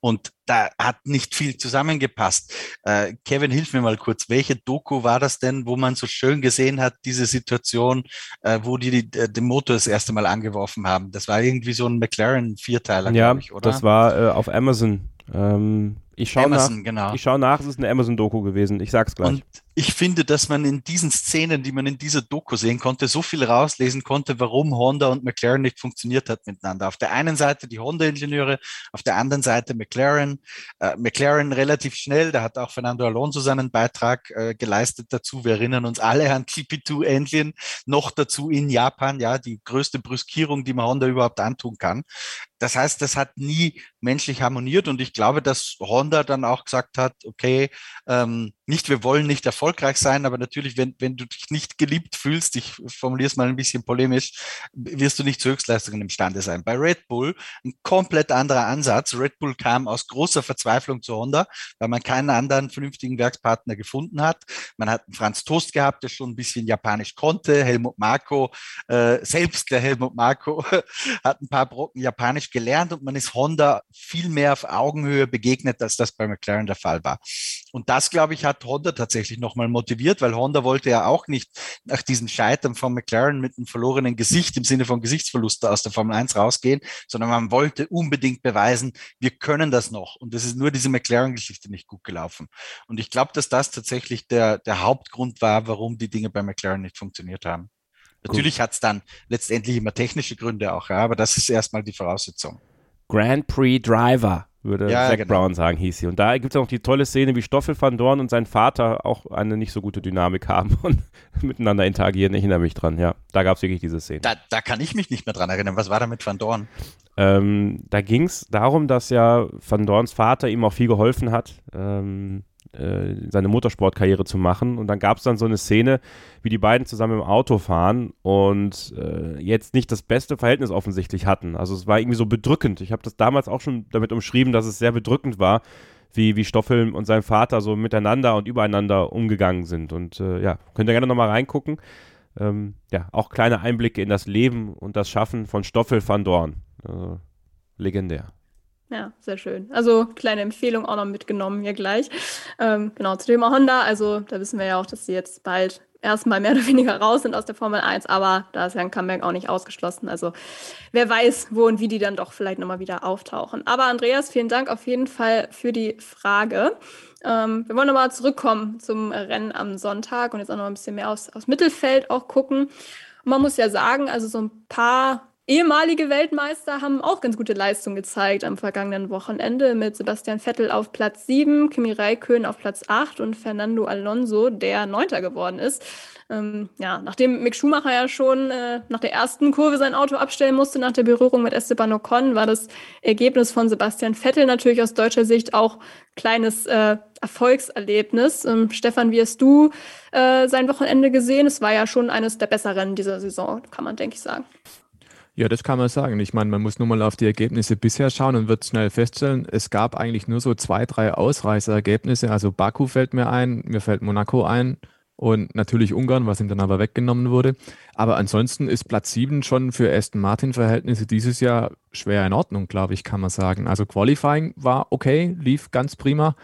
Und da hat nicht viel zusammengepasst. Äh, Kevin, hilf mir mal kurz. Welche Doku war das denn, wo man so schön gesehen hat, diese Situation, äh, wo die, die äh, den Motor das erste Mal angeworfen haben? Das war irgendwie so ein McLaren-Vierteiler, ja, glaube ich, oder? Das war äh, auf Amazon. Ähm, ich schaue nach, genau. Ich schaue nach, es ist eine Amazon-Doku gewesen. Ich sag's gleich. Und ich finde, dass man in diesen Szenen, die man in dieser Doku sehen konnte, so viel rauslesen konnte, warum Honda und McLaren nicht funktioniert hat miteinander. Auf der einen Seite die Honda-Ingenieure, auf der anderen Seite McLaren. Äh, McLaren relativ schnell, da hat auch Fernando Alonso seinen Beitrag äh, geleistet dazu. Wir erinnern uns alle an GP2 Engine, noch dazu in Japan, ja, die größte Brüskierung, die man Honda überhaupt antun kann. Das heißt, das hat nie menschlich harmoniert und ich glaube, dass Honda dann auch gesagt hat, okay, ähm, nicht, wir wollen nicht erfolgreich sein, aber natürlich, wenn, wenn du dich nicht geliebt fühlst, ich formuliere es mal ein bisschen polemisch, wirst du nicht zu Höchstleistungen imstande sein. Bei Red Bull ein komplett anderer Ansatz. Red Bull kam aus großer Verzweiflung zu Honda, weil man keinen anderen vernünftigen Werkspartner gefunden hat. Man hat einen Franz Toast gehabt, der schon ein bisschen Japanisch konnte. Helmut Marko, äh, selbst der Helmut Marko hat ein paar Brocken Japanisch gelernt und man ist Honda viel mehr auf Augenhöhe begegnet, als das bei McLaren der Fall war. Und das, glaube ich, hat Honda tatsächlich nochmal motiviert, weil Honda wollte ja auch nicht nach diesem Scheitern von McLaren mit einem verlorenen Gesicht im Sinne von Gesichtsverlust aus der Formel 1 rausgehen, sondern man wollte unbedingt beweisen, wir können das noch. Und das ist nur diese McLaren-Geschichte nicht gut gelaufen. Und ich glaube, dass das tatsächlich der, der Hauptgrund war, warum die Dinge bei McLaren nicht funktioniert haben. Natürlich hat es dann letztendlich immer technische Gründe auch, ja, aber das ist erstmal die Voraussetzung. Grand Prix Driver würde ja, Zach genau. Brown sagen, hieß sie. Und da gibt es auch die tolle Szene, wie Stoffel van Dorn und sein Vater auch eine nicht so gute Dynamik haben und miteinander interagieren. Ich erinnere mich dran, ja. Da gab es wirklich diese Szene. Da, da, kann ich mich nicht mehr dran erinnern. Was war da mit van Dorn? Ähm, da ging es darum, dass ja van Dorns Vater ihm auch viel geholfen hat. Ähm, äh, seine Motorsportkarriere zu machen. Und dann gab es dann so eine Szene, wie die beiden zusammen im Auto fahren und äh, jetzt nicht das beste Verhältnis offensichtlich hatten. Also es war irgendwie so bedrückend. Ich habe das damals auch schon damit umschrieben, dass es sehr bedrückend war, wie, wie Stoffel und sein Vater so miteinander und übereinander umgegangen sind. Und äh, ja, könnt ihr gerne nochmal reingucken. Ähm, ja, auch kleine Einblicke in das Leben und das Schaffen von Stoffel van Dorn. Äh, legendär. Ja, sehr schön. Also kleine Empfehlung auch noch mitgenommen hier gleich. Ähm, genau, zu Thema Honda. Also da wissen wir ja auch, dass sie jetzt bald erstmal mehr oder weniger raus sind aus der Formel 1, aber da ist ja ein Comeback auch nicht ausgeschlossen. Also wer weiß, wo und wie die dann doch vielleicht nochmal wieder auftauchen. Aber Andreas, vielen Dank auf jeden Fall für die Frage. Ähm, wir wollen nochmal zurückkommen zum Rennen am Sonntag und jetzt auch noch ein bisschen mehr aus, aus Mittelfeld auch gucken. Man muss ja sagen, also so ein paar ehemalige Weltmeister haben auch ganz gute Leistung gezeigt am vergangenen Wochenende mit Sebastian Vettel auf Platz 7, Kimi Räikkönen auf Platz 8 und Fernando Alonso, der Neunter geworden ist. Ähm, ja, nachdem Mick Schumacher ja schon äh, nach der ersten Kurve sein Auto abstellen musste, nach der Berührung mit Esteban Ocon, war das Ergebnis von Sebastian Vettel natürlich aus deutscher Sicht auch kleines äh, Erfolgserlebnis. Ähm, Stefan, wie hast du äh, sein Wochenende gesehen? Es war ja schon eines der besseren dieser Saison, kann man, denke ich, sagen. Ja, das kann man sagen. Ich meine, man muss nur mal auf die Ergebnisse bisher schauen und wird schnell feststellen, es gab eigentlich nur so zwei, drei Ausreißerergebnisse. Also Baku fällt mir ein, mir fällt Monaco ein und natürlich Ungarn, was ihm dann aber weggenommen wurde. Aber ansonsten ist Platz 7 schon für Aston Martin-Verhältnisse dieses Jahr schwer in Ordnung, glaube ich, kann man sagen. Also Qualifying war okay, lief ganz prima.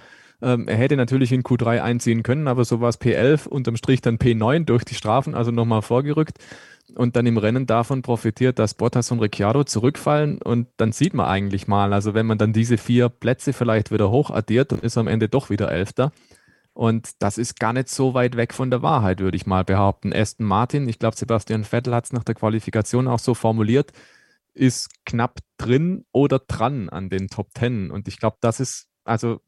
Ähm, er hätte natürlich in Q3 einziehen können, aber so war es P11, unterm Strich dann P9 durch die Strafen, also nochmal vorgerückt und dann im Rennen davon profitiert, dass Bottas und Ricciardo zurückfallen und dann sieht man eigentlich mal, also wenn man dann diese vier Plätze vielleicht wieder hoch addiert, dann ist am Ende doch wieder Elfter. Und das ist gar nicht so weit weg von der Wahrheit, würde ich mal behaupten. Aston Martin, ich glaube, Sebastian Vettel hat es nach der Qualifikation auch so formuliert, ist knapp drin oder dran an den Top Ten. Und ich glaube, das ist also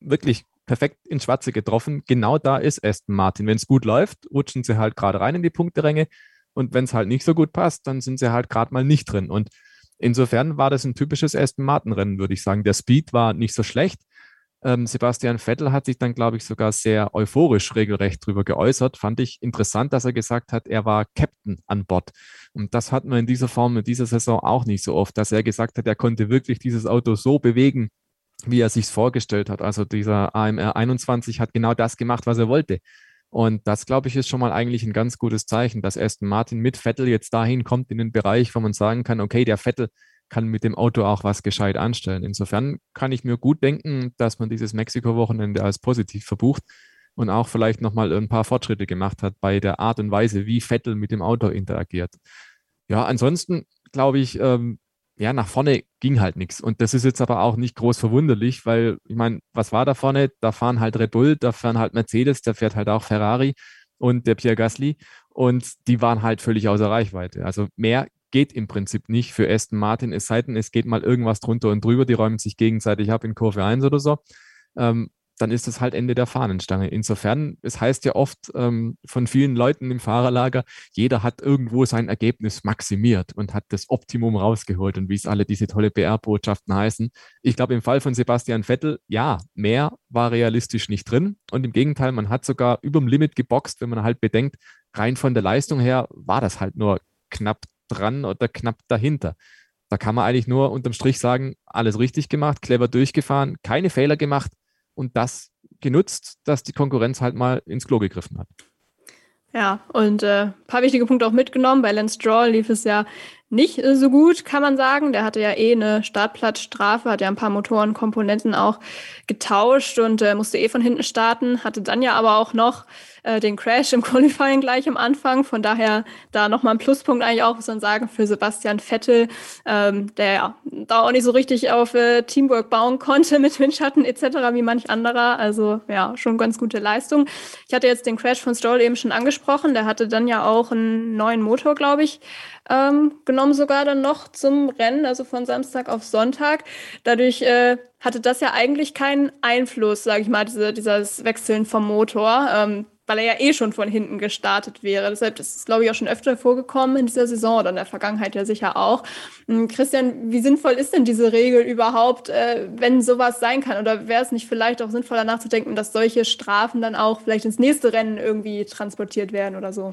wirklich perfekt ins Schwarze getroffen. Genau da ist Aston Martin. Wenn es gut läuft, rutschen sie halt gerade rein in die Punkteränge. Und wenn es halt nicht so gut passt, dann sind sie halt gerade mal nicht drin. Und insofern war das ein typisches Aston Martin-Rennen, würde ich sagen. Der Speed war nicht so schlecht. Ähm, Sebastian Vettel hat sich dann, glaube ich, sogar sehr euphorisch regelrecht darüber geäußert. Fand ich interessant, dass er gesagt hat, er war Captain an Bord. Und das hat man in dieser Form in dieser Saison auch nicht so oft, dass er gesagt hat, er konnte wirklich dieses Auto so bewegen, wie er sich vorgestellt hat. Also dieser AMR 21 hat genau das gemacht, was er wollte. Und das, glaube ich, ist schon mal eigentlich ein ganz gutes Zeichen, dass Aston Martin mit Vettel jetzt dahin kommt in den Bereich, wo man sagen kann, okay, der Vettel kann mit dem Auto auch was gescheit anstellen. Insofern kann ich mir gut denken, dass man dieses Mexiko-Wochenende als positiv verbucht und auch vielleicht nochmal ein paar Fortschritte gemacht hat bei der Art und Weise, wie Vettel mit dem Auto interagiert. Ja, ansonsten glaube ich, ähm, ja, nach vorne ging halt nichts. Und das ist jetzt aber auch nicht groß verwunderlich, weil, ich meine, was war da vorne? Da fahren halt Red Bull, da fahren halt Mercedes, da fährt halt auch Ferrari und der Pierre Gasly. Und die waren halt völlig außer Reichweite. Also mehr geht im Prinzip nicht für Aston Martin, es sei denn, es geht mal irgendwas drunter und drüber, die räumen sich gegenseitig ab in Kurve 1 oder so. Ähm, dann ist das halt Ende der Fahnenstange. Insofern, es heißt ja oft ähm, von vielen Leuten im Fahrerlager, jeder hat irgendwo sein Ergebnis maximiert und hat das Optimum rausgeholt und wie es alle diese tolle PR-Botschaften heißen. Ich glaube, im Fall von Sebastian Vettel, ja, mehr war realistisch nicht drin und im Gegenteil, man hat sogar überm Limit geboxt, wenn man halt bedenkt, rein von der Leistung her war das halt nur knapp dran oder knapp dahinter. Da kann man eigentlich nur unterm Strich sagen, alles richtig gemacht, clever durchgefahren, keine Fehler gemacht und das genutzt, dass die Konkurrenz halt mal ins Klo gegriffen hat. Ja, und äh, ein paar wichtige Punkte auch mitgenommen. Bei Lance Stroll lief es ja nicht äh, so gut, kann man sagen. Der hatte ja eh eine Startplatzstrafe, hat ja ein paar Motorenkomponenten auch getauscht und äh, musste eh von hinten starten, hatte dann ja aber auch noch äh, den Crash im Qualifying gleich am Anfang. Von daher da nochmal ein Pluspunkt eigentlich auch, muss man sagen, für Sebastian Vettel, ähm, der ja da auch nicht so richtig auf äh, Teamwork bauen konnte mit Windschatten etc. wie manch anderer. Also ja, schon ganz gute Leistung. Ich hatte jetzt den Crash von Stroll eben schon angesprochen. Der hatte dann ja auch einen neuen Motor, glaube ich, ähm, genommen sogar dann noch zum Rennen, also von Samstag auf Sonntag. Dadurch äh, hatte das ja eigentlich keinen Einfluss, sage ich mal, diese, dieses Wechseln vom Motor. Ähm, weil er ja eh schon von hinten gestartet wäre. Deshalb ist glaube ich, auch schon öfter vorgekommen in dieser Saison oder in der Vergangenheit ja sicher auch. Hm, Christian, wie sinnvoll ist denn diese Regel überhaupt, äh, wenn sowas sein kann? Oder wäre es nicht vielleicht auch sinnvoller nachzudenken, dass solche Strafen dann auch vielleicht ins nächste Rennen irgendwie transportiert werden oder so?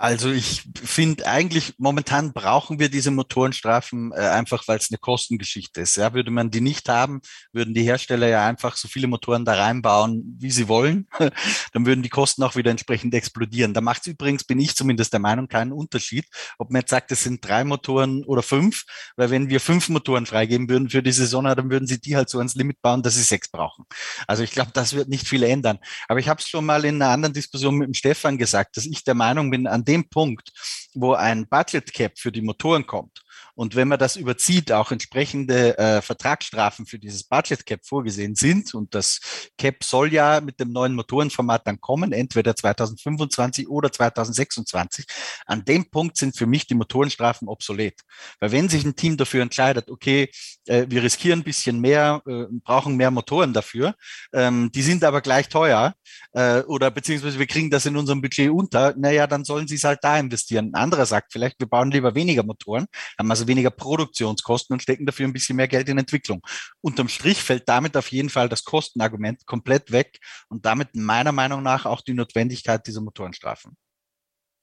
Also ich finde eigentlich momentan brauchen wir diese Motorenstrafen äh, einfach, weil es eine Kostengeschichte ist. Ja, würde man die nicht haben, würden die Hersteller ja einfach so viele Motoren da reinbauen, wie sie wollen. Dann würden die Kosten auch wieder entsprechend explodieren. Da macht es übrigens, bin ich zumindest der Meinung, keinen Unterschied, ob man jetzt sagt, es sind drei Motoren oder fünf, weil wenn wir fünf Motoren freigeben würden für die Saison, dann würden sie die halt so ans Limit bauen, dass sie sechs brauchen. Also ich glaube, das wird nicht viel ändern. Aber ich habe es schon mal in einer anderen Diskussion mit dem Stefan gesagt, dass ich der Meinung bin, an dem Punkt, wo ein Budget Cap für die Motoren kommt, und wenn man das überzieht, auch entsprechende äh, Vertragsstrafen für dieses Budget Cap vorgesehen sind. Und das Cap soll ja mit dem neuen Motorenformat dann kommen, entweder 2025 oder 2026. An dem Punkt sind für mich die Motorenstrafen obsolet. Weil wenn sich ein Team dafür entscheidet, okay, äh, wir riskieren ein bisschen mehr, äh, brauchen mehr Motoren dafür, ähm, die sind aber gleich teuer äh, oder beziehungsweise wir kriegen das in unserem Budget unter, naja, dann sollen sie es halt da investieren. Ein anderer sagt vielleicht, wir bauen lieber weniger Motoren, haben also weniger Produktionskosten und stecken dafür ein bisschen mehr Geld in Entwicklung. Unterm Strich fällt damit auf jeden Fall das Kostenargument komplett weg und damit meiner Meinung nach auch die Notwendigkeit dieser Motorenstrafen.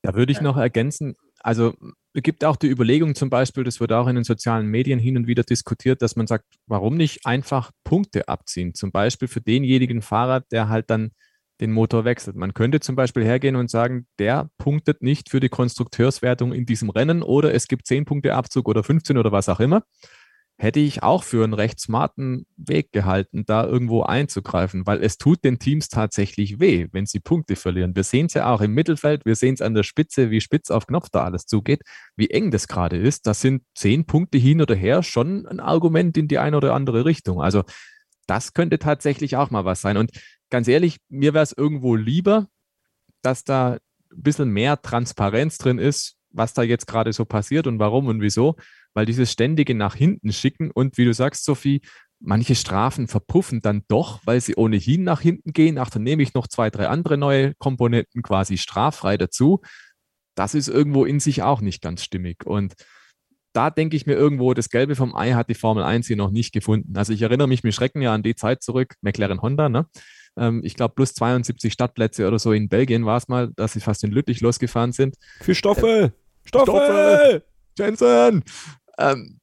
Da würde ich noch ergänzen, also es gibt auch die Überlegung zum Beispiel, das wird auch in den sozialen Medien hin und wieder diskutiert, dass man sagt, warum nicht einfach Punkte abziehen? Zum Beispiel für denjenigen Fahrer, der halt dann den Motor wechselt. Man könnte zum Beispiel hergehen und sagen, der punktet nicht für die Konstrukteurswertung in diesem Rennen oder es gibt 10 Punkte Abzug oder 15 oder was auch immer. Hätte ich auch für einen recht smarten Weg gehalten, da irgendwo einzugreifen, weil es tut den Teams tatsächlich weh, wenn sie Punkte verlieren. Wir sehen es ja auch im Mittelfeld, wir sehen es an der Spitze, wie spitz auf Knopf da alles zugeht, wie eng das gerade ist. Das sind zehn Punkte hin oder her schon ein Argument in die eine oder andere Richtung. Also das könnte tatsächlich auch mal was sein. Und ganz ehrlich, mir wäre es irgendwo lieber, dass da ein bisschen mehr Transparenz drin ist, was da jetzt gerade so passiert und warum und wieso, weil dieses ständige nach hinten schicken und wie du sagst, Sophie, manche Strafen verpuffen dann doch, weil sie ohnehin nach hinten gehen. Ach, dann nehme ich noch zwei, drei andere neue Komponenten quasi straffrei dazu. Das ist irgendwo in sich auch nicht ganz stimmig. Und da denke ich mir irgendwo, das Gelbe vom Ei hat die Formel 1 hier noch nicht gefunden. Also ich erinnere mich mit Schrecken ja an die Zeit zurück, McLaren Honda, ne? Ähm, ich glaube, plus 72 Stadtplätze oder so in Belgien war es mal, dass sie fast in Lüttich losgefahren sind. Für Stoffe! Äh, Stoffe! Stoffe! Jensen! Ähm,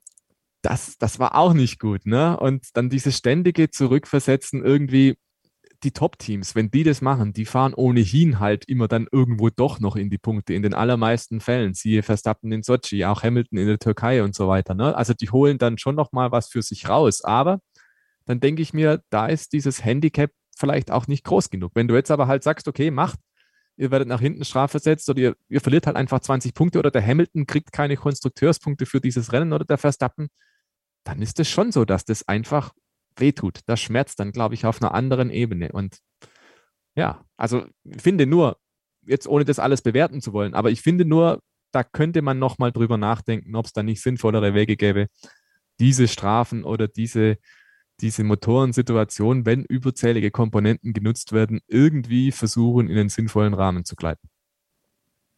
das, das war auch nicht gut, ne? Und dann dieses ständige Zurückversetzen irgendwie, die Top-Teams, wenn die das machen, die fahren ohnehin halt immer dann irgendwo doch noch in die Punkte, in den allermeisten Fällen. Siehe Verstappen in Sochi, auch Hamilton in der Türkei und so weiter. Ne? Also die holen dann schon noch mal was für sich raus. Aber dann denke ich mir, da ist dieses Handicap vielleicht auch nicht groß genug. Wenn du jetzt aber halt sagst, okay, macht ihr werdet nach hinten strafversetzt oder ihr, ihr verliert halt einfach 20 Punkte oder der Hamilton kriegt keine Konstrukteurspunkte für dieses Rennen oder der Verstappen, dann ist es schon so, dass das einfach wehtut. Das schmerzt dann, glaube ich, auf einer anderen Ebene. Und ja, also ich finde nur, jetzt ohne das alles bewerten zu wollen, aber ich finde nur, da könnte man nochmal drüber nachdenken, ob es da nicht sinnvollere Wege gäbe, diese Strafen oder diese, diese Motorensituation, wenn überzählige Komponenten genutzt werden, irgendwie versuchen, in einen sinnvollen Rahmen zu gleiten.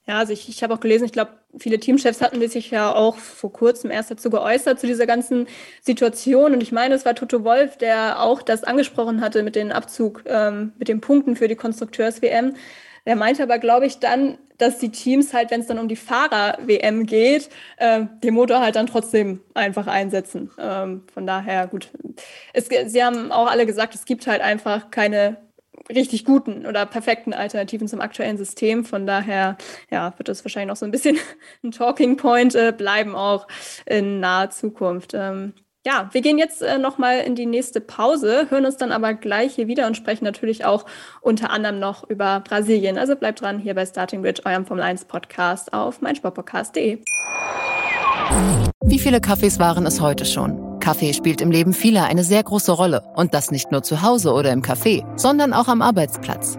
Ja, also ich, ich habe auch gelesen, ich glaube, viele Teamchefs hatten sich ja auch vor kurzem erst dazu geäußert, zu dieser ganzen Situation. Und ich meine, es war Toto Wolf, der auch das angesprochen hatte mit dem Abzug, ähm, mit den Punkten für die Konstrukteurs-WM. Der meinte aber, glaube ich, dann, dass die Teams halt, wenn es dann um die Fahrer-WM geht, äh, den Motor halt dann trotzdem einfach einsetzen. Ähm, von daher, gut. Es, sie haben auch alle gesagt, es gibt halt einfach keine richtig guten oder perfekten Alternativen zum aktuellen System. Von daher ja, wird das wahrscheinlich noch so ein bisschen ein Talking Point äh, bleiben, auch in naher Zukunft. Ähm, ja, wir gehen jetzt äh, nochmal in die nächste Pause, hören uns dann aber gleich hier wieder und sprechen natürlich auch unter anderem noch über Brasilien. Also bleibt dran hier bei Starting Bridge, eurem Formel 1 Podcast auf meinsportpodcast.de. Wie viele Kaffees waren es heute schon? Kaffee spielt im Leben vieler eine sehr große Rolle. Und das nicht nur zu Hause oder im Café, sondern auch am Arbeitsplatz.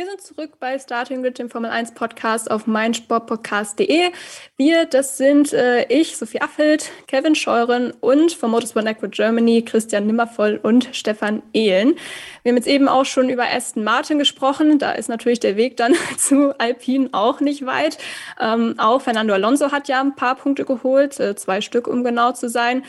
Wir sind zurück bei Starting Grid, dem Formel 1 Podcast auf meinsportpodcast.de. Wir, das sind äh, ich, Sophie Affelt, Kevin Scheuren und vom Motorsport Network Germany Christian Nimmervoll und Stefan Ehlen. Wir haben jetzt eben auch schon über Aston Martin gesprochen. Da ist natürlich der Weg dann zu Alpine auch nicht weit. Ähm, auch Fernando Alonso hat ja ein paar Punkte geholt, äh, zwei Stück, um genau zu sein.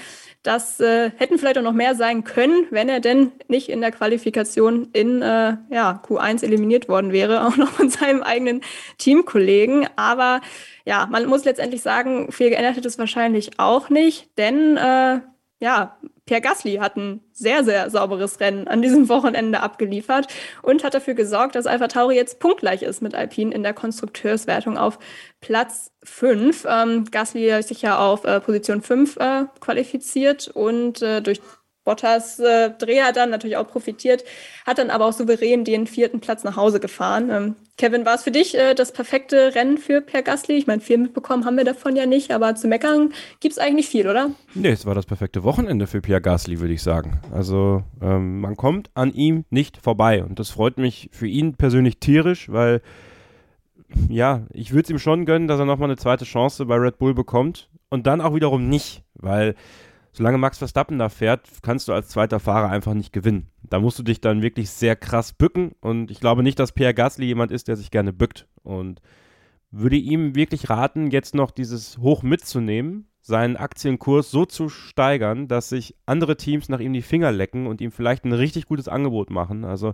Das äh, hätten vielleicht auch noch mehr sein können, wenn er denn nicht in der Qualifikation in äh, ja, Q1 eliminiert worden wäre, auch noch von seinem eigenen Teamkollegen. Aber ja, man muss letztendlich sagen, viel geändert hat es wahrscheinlich auch nicht, denn äh, ja, Pierre Gasly hat ein sehr, sehr sauberes Rennen an diesem Wochenende abgeliefert und hat dafür gesorgt, dass Alpha Tauri jetzt punktgleich ist mit Alpine in der Konstrukteurswertung auf Platz 5. Ähm, Gasly hat sich ja auf äh, Position 5 äh, qualifiziert und äh, durch Bottas äh, Dreher dann natürlich auch profitiert, hat dann aber auch souverän den vierten Platz nach Hause gefahren. Ähm, Kevin, war es für dich äh, das perfekte Rennen für Per Gasly? Ich meine, viel mitbekommen haben wir davon ja nicht, aber zu meckern gibt es eigentlich viel, oder? Nee, es war das perfekte Wochenende für Pierre Gasly, würde ich sagen. Also ähm, man kommt an ihm nicht vorbei und das freut mich für ihn persönlich tierisch, weil ja, ich würde es ihm schon gönnen, dass er nochmal eine zweite Chance bei Red Bull bekommt und dann auch wiederum nicht, weil solange Max Verstappen da fährt, kannst du als zweiter Fahrer einfach nicht gewinnen. Da musst du dich dann wirklich sehr krass bücken und ich glaube nicht, dass Pierre Gasly jemand ist, der sich gerne bückt und würde ihm wirklich raten, jetzt noch dieses Hoch mitzunehmen, seinen Aktienkurs so zu steigern, dass sich andere Teams nach ihm die Finger lecken und ihm vielleicht ein richtig gutes Angebot machen. Also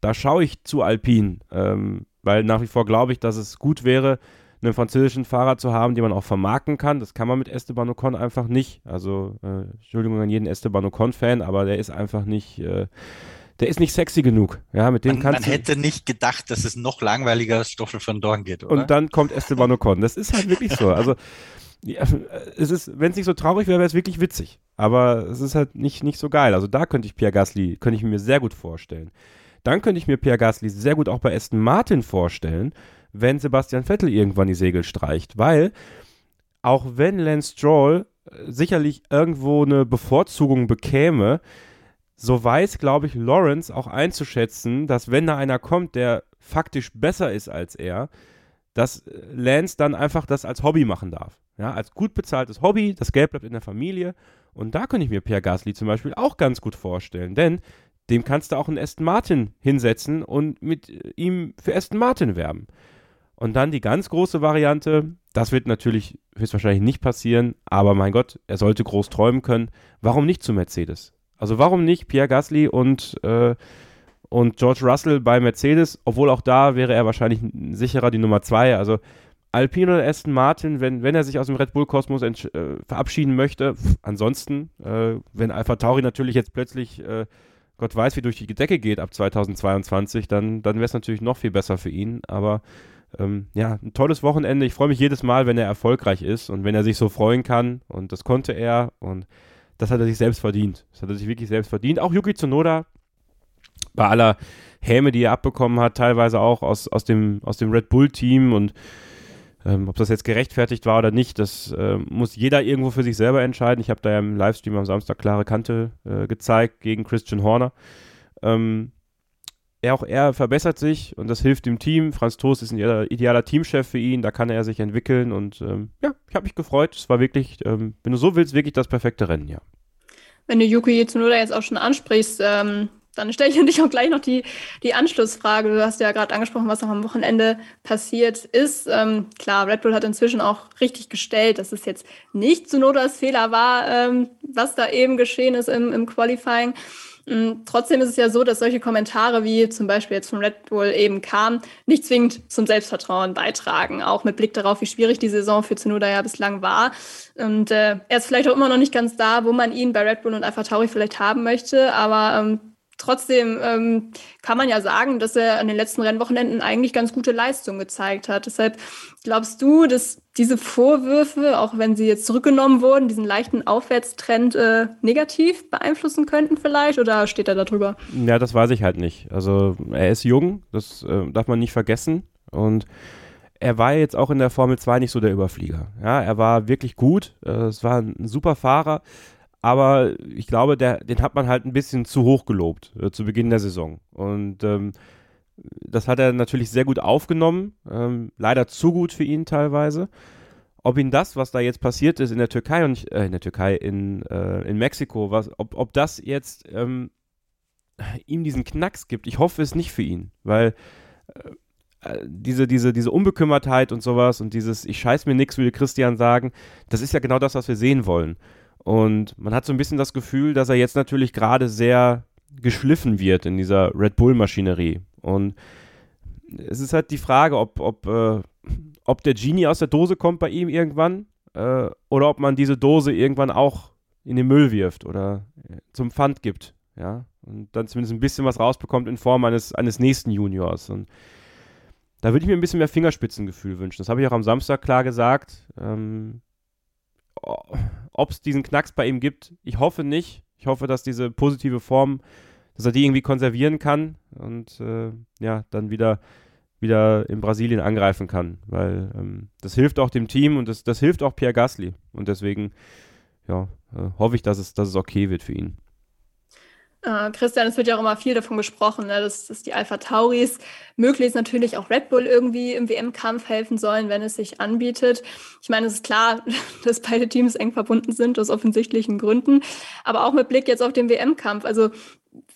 da schaue ich zu Alpine, ähm, weil nach wie vor glaube ich, dass es gut wäre, einen französischen Fahrer zu haben, den man auch vermarkten kann. Das kann man mit Esteban Ocon einfach nicht. Also, äh, Entschuldigung an jeden Esteban Ocon-Fan, aber der ist einfach nicht, äh, der ist nicht sexy genug. Ja, mit dem man, kannst man hätte nicht gedacht, dass es noch langweiliger Stoffel von Dorn geht, oder? Und dann kommt Esteban Ocon. Das ist halt wirklich so. Also, ja, es ist, wenn es nicht so traurig wäre, wäre es wirklich witzig. Aber es ist halt nicht, nicht so geil. Also da könnte ich Pierre Gasly, könnte ich mir sehr gut vorstellen. Dann könnte ich mir Pierre Gasly sehr gut auch bei Aston Martin vorstellen, wenn Sebastian Vettel irgendwann die Segel streicht. Weil, auch wenn Lance Stroll äh, sicherlich irgendwo eine Bevorzugung bekäme, so weiß, glaube ich, Lawrence auch einzuschätzen, dass wenn da einer kommt, der faktisch besser ist als er, dass Lance dann einfach das als Hobby machen darf. Ja, als gut bezahltes Hobby, das Geld bleibt in der Familie. Und da könnte ich mir Pierre Gasly zum Beispiel auch ganz gut vorstellen, denn dem kannst du auch einen Aston Martin hinsetzen und mit ihm für Aston Martin werben. Und dann die ganz große Variante, das wird natürlich höchstwahrscheinlich nicht passieren, aber mein Gott, er sollte groß träumen können. Warum nicht zu Mercedes? Also warum nicht Pierre Gasly und, äh, und George Russell bei Mercedes, obwohl auch da wäre er wahrscheinlich sicherer die Nummer zwei. Also Alpine oder Aston Martin, wenn, wenn er sich aus dem Red Bull-Kosmos äh, verabschieden möchte. Pff, ansonsten, äh, wenn Alpha Tauri natürlich jetzt plötzlich, äh, Gott weiß, wie durch die Decke geht ab 2022, dann, dann wäre es natürlich noch viel besser für ihn. Aber ähm, ja, ein tolles Wochenende. Ich freue mich jedes Mal, wenn er erfolgreich ist und wenn er sich so freuen kann. Und das konnte er. Und das hat er sich selbst verdient. Das hat er sich wirklich selbst verdient. Auch Yuki Tsunoda, bei aller Häme, die er abbekommen hat, teilweise auch aus, aus, dem, aus dem Red Bull-Team und ähm, ob das jetzt gerechtfertigt war oder nicht, das äh, muss jeder irgendwo für sich selber entscheiden. Ich habe da ja im Livestream am Samstag klare Kante äh, gezeigt gegen Christian Horner. Ähm, er, auch er verbessert sich und das hilft dem Team. Franz Toast ist ein idealer Teamchef für ihn, da kann er sich entwickeln und ähm, ja, ich habe mich gefreut. Es war wirklich, ähm, wenn du so willst, wirklich das perfekte Rennen, ja. Wenn du Yuki Tsunoda jetzt auch schon ansprichst, ähm, dann stelle ich natürlich auch gleich noch die, die Anschlussfrage. Du hast ja gerade angesprochen, was noch am Wochenende passiert ist. Ähm, klar, Red Bull hat inzwischen auch richtig gestellt, dass es jetzt nicht Tsunodas Fehler war, ähm, was da eben geschehen ist im, im Qualifying. Mm, trotzdem ist es ja so, dass solche Kommentare wie zum Beispiel jetzt von Red Bull eben kamen, nicht zwingend zum Selbstvertrauen beitragen. Auch mit Blick darauf, wie schwierig die Saison für Tsunoda ja bislang war. Und äh, er ist vielleicht auch immer noch nicht ganz da, wo man ihn bei Red Bull und Alpha Tauri vielleicht haben möchte. Aber ähm, trotzdem ähm, kann man ja sagen, dass er an den letzten Rennwochenenden eigentlich ganz gute Leistung gezeigt hat. Deshalb glaubst du, dass diese Vorwürfe, auch wenn sie jetzt zurückgenommen wurden, diesen leichten Aufwärtstrend äh, negativ beeinflussen könnten vielleicht? Oder steht er da drüber? Ja, das weiß ich halt nicht. Also er ist jung, das äh, darf man nicht vergessen. Und er war jetzt auch in der Formel 2 nicht so der Überflieger. Ja, er war wirklich gut. Äh, es war ein super Fahrer aber ich glaube, der, den hat man halt ein bisschen zu hoch gelobt äh, zu Beginn der Saison. Und ähm, das hat er natürlich sehr gut aufgenommen, ähm, leider zu gut für ihn teilweise. Ob ihn das, was da jetzt passiert ist in der Türkei und äh, in der Türkei, in, äh, in Mexiko, was, ob, ob das jetzt ähm, ihm diesen Knacks gibt, ich hoffe es nicht für ihn, weil äh, äh diese, diese, diese Unbekümmertheit und sowas und dieses Ich scheiß mir nix, will Christian sagen, das ist ja genau das, was wir sehen wollen. Und man hat so ein bisschen das Gefühl, dass er jetzt natürlich gerade sehr geschliffen wird in dieser Red Bull-Maschinerie. Und es ist halt die Frage, ob, ob, äh, ob der Genie aus der Dose kommt bei ihm irgendwann äh, oder ob man diese Dose irgendwann auch in den Müll wirft oder äh, zum Pfand gibt. Ja, und dann zumindest ein bisschen was rausbekommt in Form eines, eines nächsten Juniors. Und da würde ich mir ein bisschen mehr Fingerspitzengefühl wünschen. Das habe ich auch am Samstag klar gesagt. Ähm, ob es diesen Knacks bei ihm gibt. Ich hoffe nicht. Ich hoffe, dass diese positive Form, dass er die irgendwie konservieren kann und äh, ja, dann wieder, wieder in Brasilien angreifen kann. Weil ähm, das hilft auch dem Team und das, das hilft auch Pierre Gasly. Und deswegen ja, äh, hoffe ich, dass es, dass es okay wird für ihn. Äh, Christian, es wird ja auch immer viel davon gesprochen, ne, dass, dass die Alpha Tauris möglichst natürlich auch Red Bull irgendwie im WM-Kampf helfen sollen, wenn es sich anbietet. Ich meine, es ist klar, dass beide Teams eng verbunden sind, aus offensichtlichen Gründen, aber auch mit Blick jetzt auf den WM-Kampf. Also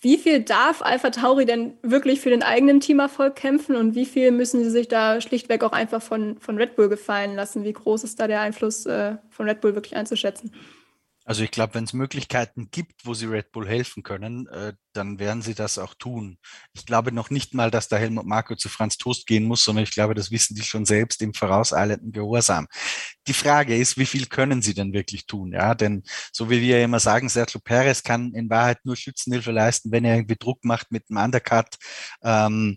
wie viel darf Alpha Tauri denn wirklich für den eigenen Teamerfolg kämpfen und wie viel müssen sie sich da schlichtweg auch einfach von, von Red Bull gefallen lassen? Wie groß ist da der Einfluss äh, von Red Bull wirklich einzuschätzen? Also ich glaube, wenn es Möglichkeiten gibt, wo sie Red Bull helfen können, äh, dann werden sie das auch tun. Ich glaube noch nicht mal, dass der Helmut Marko zu Franz Toast gehen muss, sondern ich glaube, das wissen die schon selbst im vorauseilenden Gehorsam. Die Frage ist, wie viel können sie denn wirklich tun? Ja, denn so wie wir immer sagen, Sergio Perez kann in Wahrheit nur Schützenhilfe leisten, wenn er irgendwie Druck macht mit dem Undercut. Ähm,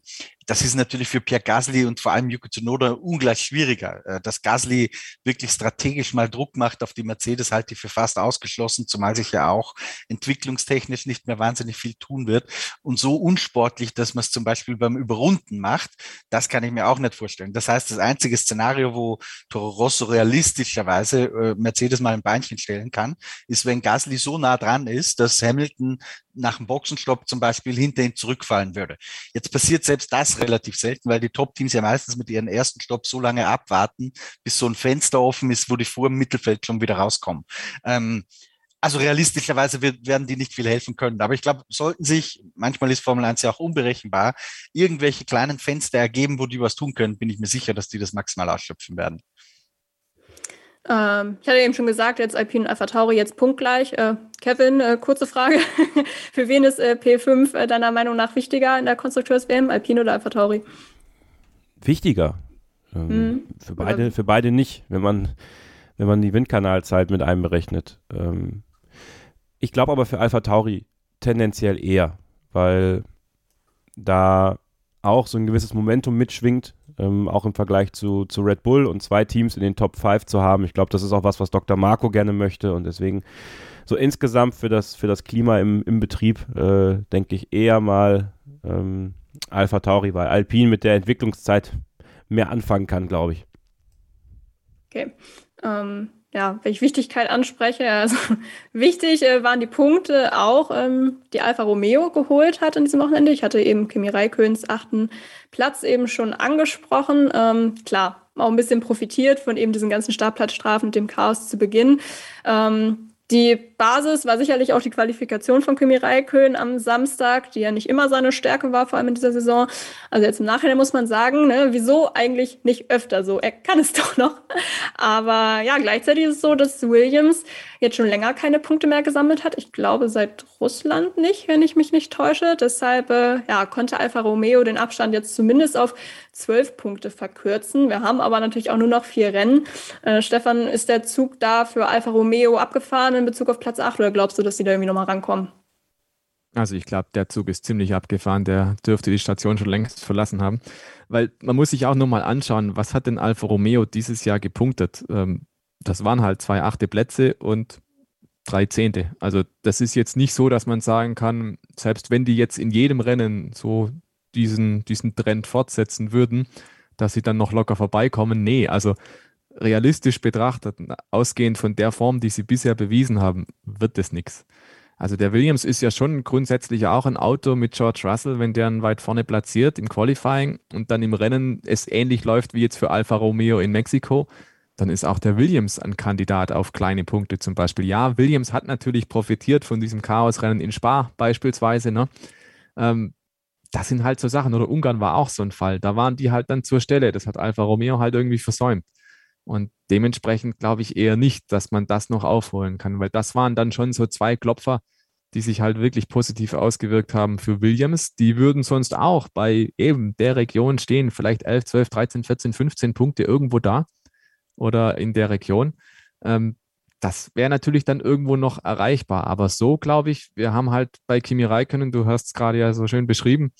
das ist natürlich für Pierre Gasly und vor allem Yuki Tsunoda ungleich schwieriger. Äh, dass Gasly wirklich strategisch mal Druck macht auf die Mercedes, halte ich für fast ausgeschlossen, zumal sich ja auch entwicklungstechnisch nicht mehr wahnsinnig viel tun wird. Und so unsportlich, dass man es zum Beispiel beim Überrunden macht, das kann ich mir auch nicht vorstellen. Das heißt, das einzige Szenario, wo Toro Rosso realistischerweise äh, Mercedes mal ein Beinchen stellen kann, ist, wenn Gasly so nah dran ist, dass Hamilton nach dem Boxenstopp zum Beispiel hinter ihm zurückfallen würde. Jetzt passiert selbst das relativ selten, weil die Top-Teams ja meistens mit ihren ersten Stopp so lange abwarten, bis so ein Fenster offen ist, wo die vor dem Mittelfeld schon wieder rauskommen. Ähm, also realistischerweise wird, werden die nicht viel helfen können. Aber ich glaube, sollten sich, manchmal ist Formel 1 ja auch unberechenbar, irgendwelche kleinen Fenster ergeben, wo die was tun können, bin ich mir sicher, dass die das maximal ausschöpfen werden. Ähm, ich hatte eben schon gesagt, jetzt Alpine und Alpha Tauri jetzt punktgleich. Äh, Kevin, äh, kurze Frage. Für wen ist äh, P5 äh, deiner Meinung nach wichtiger in der Konstrukteurs-WM, Alpine oder Alpha Tauri? Wichtiger. Ähm, mhm. Für beide, für beide nicht, wenn man, wenn man die Windkanalzeit mit einem berechnet. Ähm, ich glaube aber für Alpha Tauri tendenziell eher, weil da auch so ein gewisses Momentum mitschwingt, ähm, auch im Vergleich zu, zu Red Bull und zwei Teams in den Top 5 zu haben. Ich glaube, das ist auch was, was Dr. Marco gerne möchte und deswegen so insgesamt für das, für das Klima im, im Betrieb äh, denke ich eher mal ähm, Alpha Tauri, weil Alpine mit der Entwicklungszeit mehr anfangen kann, glaube ich. Okay. Ähm, ja, ich Wichtigkeit anspreche, also wichtig äh, waren die Punkte auch, ähm, die Alfa Romeo geholt hat in diesem Wochenende. Ich hatte eben Kimi Räikköns achten Platz eben schon angesprochen. Ähm, klar, auch ein bisschen profitiert von eben diesen ganzen Startplatzstrafen und dem Chaos zu Beginn. Ähm, die Basis war sicherlich auch die Qualifikation von Kimi Räikkönen am Samstag, die ja nicht immer seine Stärke war, vor allem in dieser Saison. Also jetzt im Nachhinein muss man sagen, ne, wieso eigentlich nicht öfter so? Er kann es doch noch. Aber ja, gleichzeitig ist es so, dass Williams jetzt schon länger keine Punkte mehr gesammelt hat. Ich glaube seit Russland nicht, wenn ich mich nicht täusche. Deshalb äh, ja, konnte Alfa Romeo den Abstand jetzt zumindest auf zwölf Punkte verkürzen. Wir haben aber natürlich auch nur noch vier Rennen. Äh, Stefan, ist der Zug da für Alfa Romeo abgefahren in Bezug auf Platz 8 oder glaubst du, dass sie da irgendwie nochmal rankommen? Also ich glaube, der Zug ist ziemlich abgefahren. Der dürfte die Station schon längst verlassen haben. Weil man muss sich auch nur mal anschauen, was hat denn Alfa Romeo dieses Jahr gepunktet? Ähm, das waren halt zwei achte Plätze und drei Zehnte. Also das ist jetzt nicht so, dass man sagen kann, selbst wenn die jetzt in jedem Rennen so diesen, diesen Trend fortsetzen würden, dass sie dann noch locker vorbeikommen. Nee, also realistisch betrachtet, ausgehend von der Form, die sie bisher bewiesen haben, wird das nichts. Also der Williams ist ja schon grundsätzlich auch ein Auto mit George Russell, wenn der ihn weit vorne platziert im Qualifying und dann im Rennen es ähnlich läuft wie jetzt für Alfa Romeo in Mexiko, dann ist auch der Williams ein Kandidat auf kleine Punkte zum Beispiel. Ja, Williams hat natürlich profitiert von diesem Chaosrennen in Spa beispielsweise. Ne? Ähm, das sind halt so Sachen. Oder Ungarn war auch so ein Fall. Da waren die halt dann zur Stelle. Das hat Alfa Romeo halt irgendwie versäumt. Und dementsprechend glaube ich eher nicht, dass man das noch aufholen kann, weil das waren dann schon so zwei Klopfer, die sich halt wirklich positiv ausgewirkt haben für Williams. Die würden sonst auch bei eben der Region stehen, vielleicht 11, 12, 13, 14, 15 Punkte irgendwo da oder in der Region. Ähm, das wäre natürlich dann irgendwo noch erreichbar. Aber so glaube ich, wir haben halt bei Kimi Räikkönen, du hast es gerade ja so schön beschrieben,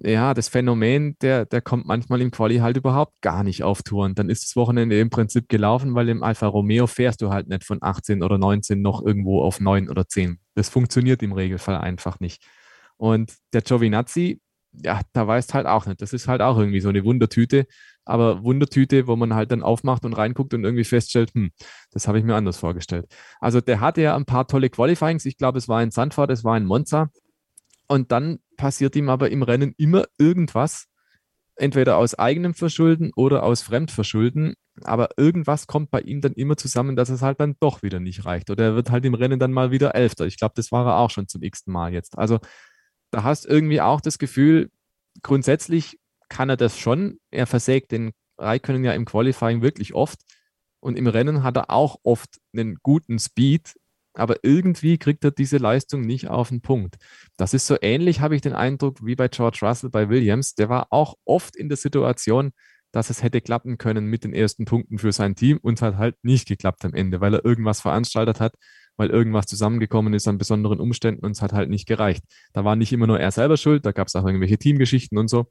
ja, das Phänomen, der, der kommt manchmal im Quali halt überhaupt gar nicht auf Touren. Dann ist das Wochenende im Prinzip gelaufen, weil im Alfa Romeo fährst du halt nicht von 18 oder 19 noch irgendwo auf 9 oder 10. Das funktioniert im Regelfall einfach nicht. Und der Giovinazzi, ja, da weißt halt auch nicht. Das ist halt auch irgendwie so eine Wundertüte. Aber Wundertüte, wo man halt dann aufmacht und reinguckt und irgendwie feststellt, hm, das habe ich mir anders vorgestellt. Also der hatte ja ein paar tolle Qualifyings. Ich glaube, es war in Sandford, es war in Monza. Und dann passiert ihm aber im Rennen immer irgendwas, entweder aus eigenem Verschulden oder aus Fremdverschulden. Aber irgendwas kommt bei ihm dann immer zusammen, dass es halt dann doch wieder nicht reicht. Oder er wird halt im Rennen dann mal wieder Elfter. Ich glaube, das war er auch schon zum x-ten Mal jetzt. Also da hast irgendwie auch das Gefühl, grundsätzlich kann er das schon. Er versägt den Raikönnen ja im Qualifying wirklich oft. Und im Rennen hat er auch oft einen guten Speed, aber irgendwie kriegt er diese Leistung nicht auf den Punkt. Das ist so ähnlich, habe ich den Eindruck, wie bei George Russell bei Williams. Der war auch oft in der Situation, dass es hätte klappen können mit den ersten Punkten für sein Team und hat halt nicht geklappt am Ende, weil er irgendwas veranstaltet hat, weil irgendwas zusammengekommen ist an besonderen Umständen und es hat halt nicht gereicht. Da war nicht immer nur er selber schuld, da gab es auch irgendwelche Teamgeschichten und so.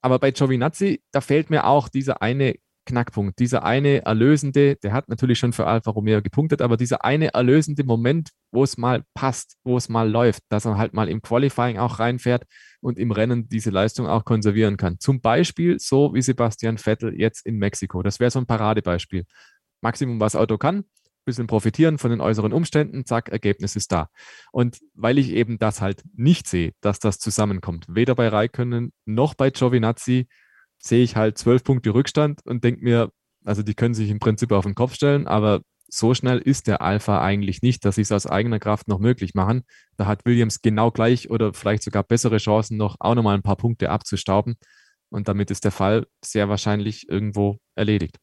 Aber bei Giovinazzi, da fehlt mir auch dieser eine Knackpunkt. Dieser eine erlösende, der hat natürlich schon für Alfa Romeo gepunktet, aber dieser eine erlösende Moment, wo es mal passt, wo es mal läuft, dass er halt mal im Qualifying auch reinfährt und im Rennen diese Leistung auch konservieren kann. Zum Beispiel so wie Sebastian Vettel jetzt in Mexiko. Das wäre so ein Paradebeispiel. Maximum, was Auto kann, bisschen profitieren von den äußeren Umständen, zack, Ergebnis ist da. Und weil ich eben das halt nicht sehe, dass das zusammenkommt, weder bei Raikönnen noch bei Giovinazzi, sehe ich halt zwölf Punkte Rückstand und denke mir, also die können sich im Prinzip auf den Kopf stellen, aber so schnell ist der Alpha eigentlich nicht, dass sie es aus eigener Kraft noch möglich machen. Da hat Williams genau gleich oder vielleicht sogar bessere Chancen, noch auch nochmal ein paar Punkte abzustauben. Und damit ist der Fall sehr wahrscheinlich irgendwo erledigt.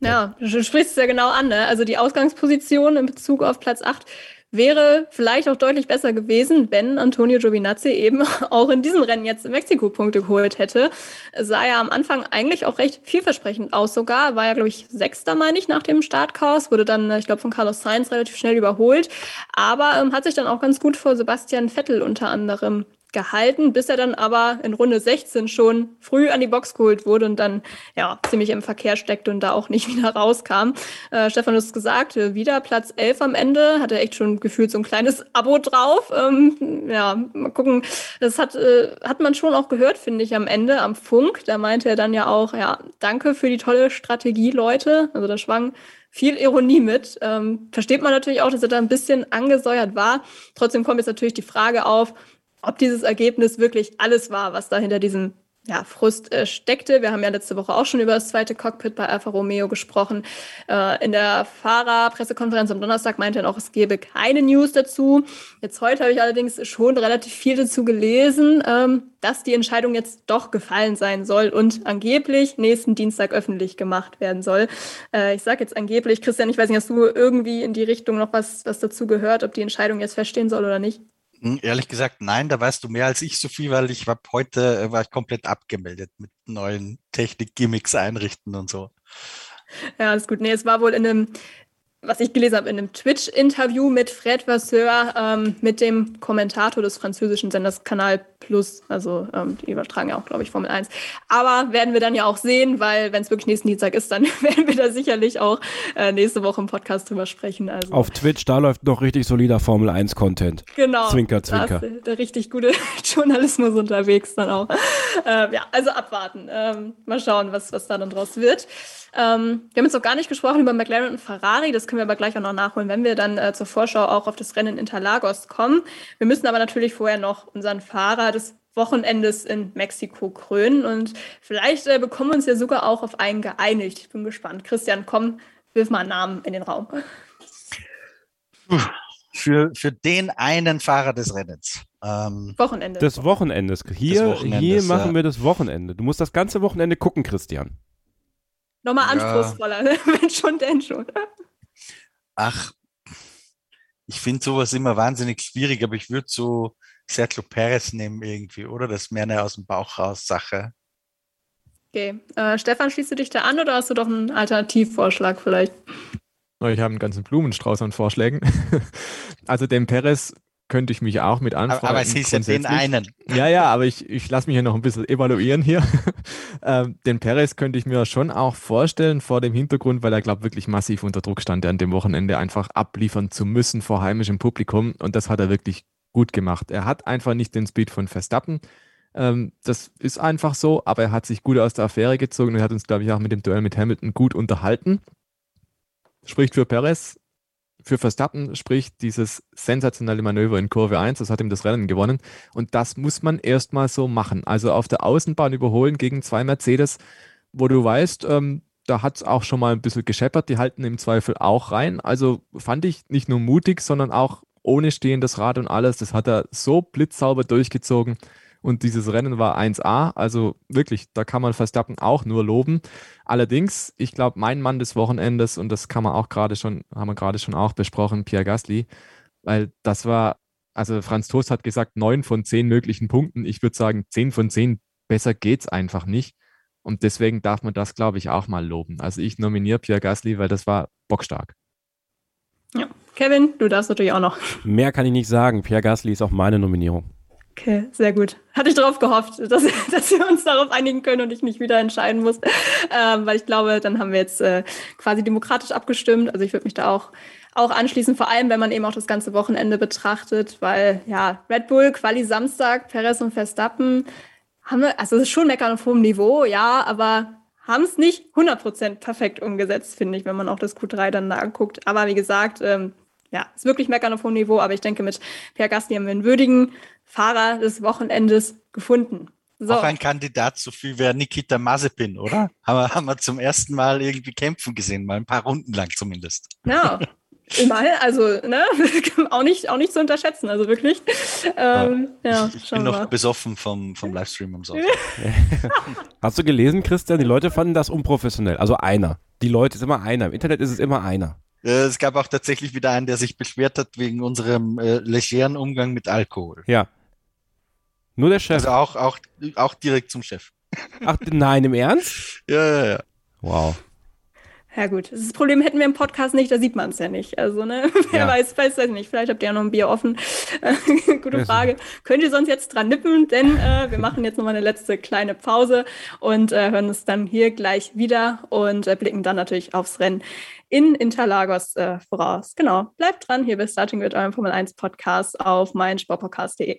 Ja, du sprichst es ja genau an. Ne? Also die Ausgangsposition in Bezug auf Platz 8 wäre vielleicht auch deutlich besser gewesen, wenn Antonio Giovinazzi eben auch in diesem Rennen jetzt in Mexiko Punkte geholt hätte. Sah ja am Anfang eigentlich auch recht vielversprechend aus sogar. War ja, glaube ich, Sechster, meine ich, nach dem Startchaos. Wurde dann, ich glaube, von Carlos Sainz relativ schnell überholt. Aber ähm, hat sich dann auch ganz gut vor Sebastian Vettel unter anderem gehalten, bis er dann aber in Runde 16 schon früh an die Box geholt wurde und dann ja ziemlich im Verkehr steckte und da auch nicht wieder rauskam. Äh, Stefan, du hast gesagt, äh, wieder Platz 11 am Ende, hat er echt schon gefühlt so ein kleines Abo drauf. Ähm, ja, mal gucken. Das hat, äh, hat man schon auch gehört, finde ich, am Ende am Funk. Da meinte er dann ja auch, ja, danke für die tolle Strategie, Leute. Also da schwang viel Ironie mit. Ähm, versteht man natürlich auch, dass er da ein bisschen angesäuert war. Trotzdem kommt jetzt natürlich die Frage auf, ob dieses Ergebnis wirklich alles war, was da hinter diesem ja, Frust äh, steckte. Wir haben ja letzte Woche auch schon über das zweite Cockpit bei Alfa Romeo gesprochen. Äh, in der Fahrerpressekonferenz am Donnerstag meinte er auch, es gebe keine News dazu. Jetzt heute habe ich allerdings schon relativ viel dazu gelesen, ähm, dass die Entscheidung jetzt doch gefallen sein soll und angeblich nächsten Dienstag öffentlich gemacht werden soll. Äh, ich sage jetzt angeblich, Christian, ich weiß nicht, hast du irgendwie in die Richtung noch was, was dazu gehört, ob die Entscheidung jetzt feststehen soll oder nicht? Hm, ehrlich gesagt, nein, da weißt du mehr als ich, Sophie, weil ich war heute äh, war ich komplett abgemeldet mit neuen Technik-Gimmicks einrichten und so. Ja, alles gut. Nee, es war wohl in einem was ich gelesen habe, in einem Twitch-Interview mit Fred Vasseur, ähm, mit dem Kommentator des französischen Senders Kanal Plus. Also ähm, die übertragen ja auch, glaube ich, Formel 1. Aber werden wir dann ja auch sehen, weil wenn es wirklich nächsten Dienstag ist, dann werden wir da sicherlich auch äh, nächste Woche im Podcast drüber sprechen. Also. Auf Twitch, da läuft noch richtig solider Formel 1-Content. Genau. Zwinker, zwinker. Da ist der richtig gute Journalismus unterwegs dann auch. Äh, ja, also abwarten. Ähm, mal schauen, was, was da dann draus wird. Ähm, wir haben jetzt noch gar nicht gesprochen über McLaren und Ferrari. Das können wir aber gleich auch noch nachholen, wenn wir dann äh, zur Vorschau auch auf das Rennen in Interlagos kommen. Wir müssen aber natürlich vorher noch unseren Fahrer des Wochenendes in Mexiko krönen und vielleicht äh, bekommen wir uns ja sogar auch auf einen geeinigt. Ich bin gespannt. Christian, komm, wirf mal einen Namen in den Raum. Für, für den einen Fahrer des Rennens. Ähm, Wochenende. Des Wochenendes. Hier, des Wochenendes, hier machen ja. wir das Wochenende. Du musst das ganze Wochenende gucken, Christian. Nochmal anspruchsvoller, ja. wenn schon, denn schon. Ach, ich finde sowas immer wahnsinnig schwierig, aber ich würde so Sergio Perez nehmen irgendwie, oder? Das ist mehr eine aus dem Bauch raus Sache. Okay. Äh, Stefan, schließt du dich da an oder hast du doch einen Alternativvorschlag vielleicht? Ich habe einen ganzen Blumenstrauß an Vorschlägen. also dem Perez könnte ich mich auch mit anfragen. Aber, aber es hieß ja den einen. Ja, ja, aber ich, ich lasse mich ja noch ein bisschen evaluieren hier. ähm, den Perez könnte ich mir schon auch vorstellen vor dem Hintergrund, weil er, glaube wirklich massiv unter Druck stand, an dem Wochenende einfach abliefern zu müssen vor heimischem Publikum. Und das hat er wirklich gut gemacht. Er hat einfach nicht den Speed von Verstappen. Ähm, das ist einfach so, aber er hat sich gut aus der Affäre gezogen und hat uns, glaube ich, auch mit dem Duell mit Hamilton gut unterhalten. Spricht für Perez für Verstappen spricht dieses sensationelle Manöver in Kurve 1, das hat ihm das Rennen gewonnen. Und das muss man erstmal so machen. Also auf der Außenbahn überholen gegen zwei Mercedes, wo du weißt, ähm, da hat es auch schon mal ein bisschen gescheppert, die halten im Zweifel auch rein. Also fand ich nicht nur mutig, sondern auch ohne stehendes Rad und alles. Das hat er so blitzsauber durchgezogen. Und dieses Rennen war 1A. Also wirklich, da kann man Verstappen auch nur loben. Allerdings, ich glaube, mein Mann des Wochenendes, und das kann man auch gerade schon, haben wir gerade schon auch besprochen, Pierre Gasly, weil das war, also Franz Toast hat gesagt, neun von zehn möglichen Punkten. Ich würde sagen, zehn von zehn, besser geht's einfach nicht. Und deswegen darf man das, glaube ich, auch mal loben. Also ich nominiere Pierre Gasly, weil das war bockstark. Ja, Kevin, du darfst natürlich auch noch. Mehr kann ich nicht sagen. Pierre Gasly ist auch meine Nominierung. Okay, sehr gut. Hatte ich darauf gehofft, dass, dass wir uns darauf einigen können und ich mich wieder entscheiden muss. Ähm, weil ich glaube, dann haben wir jetzt äh, quasi demokratisch abgestimmt. Also ich würde mich da auch, auch anschließen, vor allem wenn man eben auch das ganze Wochenende betrachtet, weil ja, Red Bull, Quali Samstag, Perez und Verstappen haben wir, also es ist schon meckern auf hohem Niveau, ja, aber haben es nicht 100% perfekt umgesetzt, finde ich, wenn man auch das Q3 dann da anguckt. Aber wie gesagt, ähm, ja, ist wirklich meckern auf hohem Niveau, aber ich denke, mit Pierre Gasly haben wir einen würdigen Fahrer des Wochenendes gefunden. So. Auch ein Kandidat so viel wäre Nikita Mazepin, oder? haben, wir, haben wir zum ersten Mal irgendwie kämpfen gesehen, mal ein paar Runden lang zumindest. Ja, Immerhin, also ne, auch nicht, auch nicht zu unterschätzen, also wirklich. Ähm, ja, ich, ich bin noch besoffen vom, vom Livestream am Sonntag. Hast du gelesen, Christian? Die Leute fanden das unprofessionell. Also einer. Die Leute ist immer einer. Im Internet ist es immer einer. Es gab auch tatsächlich wieder einen, der sich beschwert hat wegen unserem äh, legeren Umgang mit Alkohol. Ja. Nur der Chef. Also auch, auch, auch direkt zum Chef. Ach nein, im Ernst? Ja, ja, ja. Wow. Ja gut, das Problem hätten wir im Podcast nicht, da sieht man es ja nicht. Also, ne, wer ja. weiß, weiß das nicht. Vielleicht habt ihr ja noch ein Bier offen. Gute Frage. Könnt ihr sonst jetzt dran nippen, denn äh, wir machen jetzt nochmal eine letzte kleine Pause und äh, hören uns dann hier gleich wieder und äh, blicken dann natürlich aufs Rennen in Interlagos äh, voraus. Genau, bleibt dran hier bei Starting with eurem Formel 1 Podcast auf meinsportpodcast.de.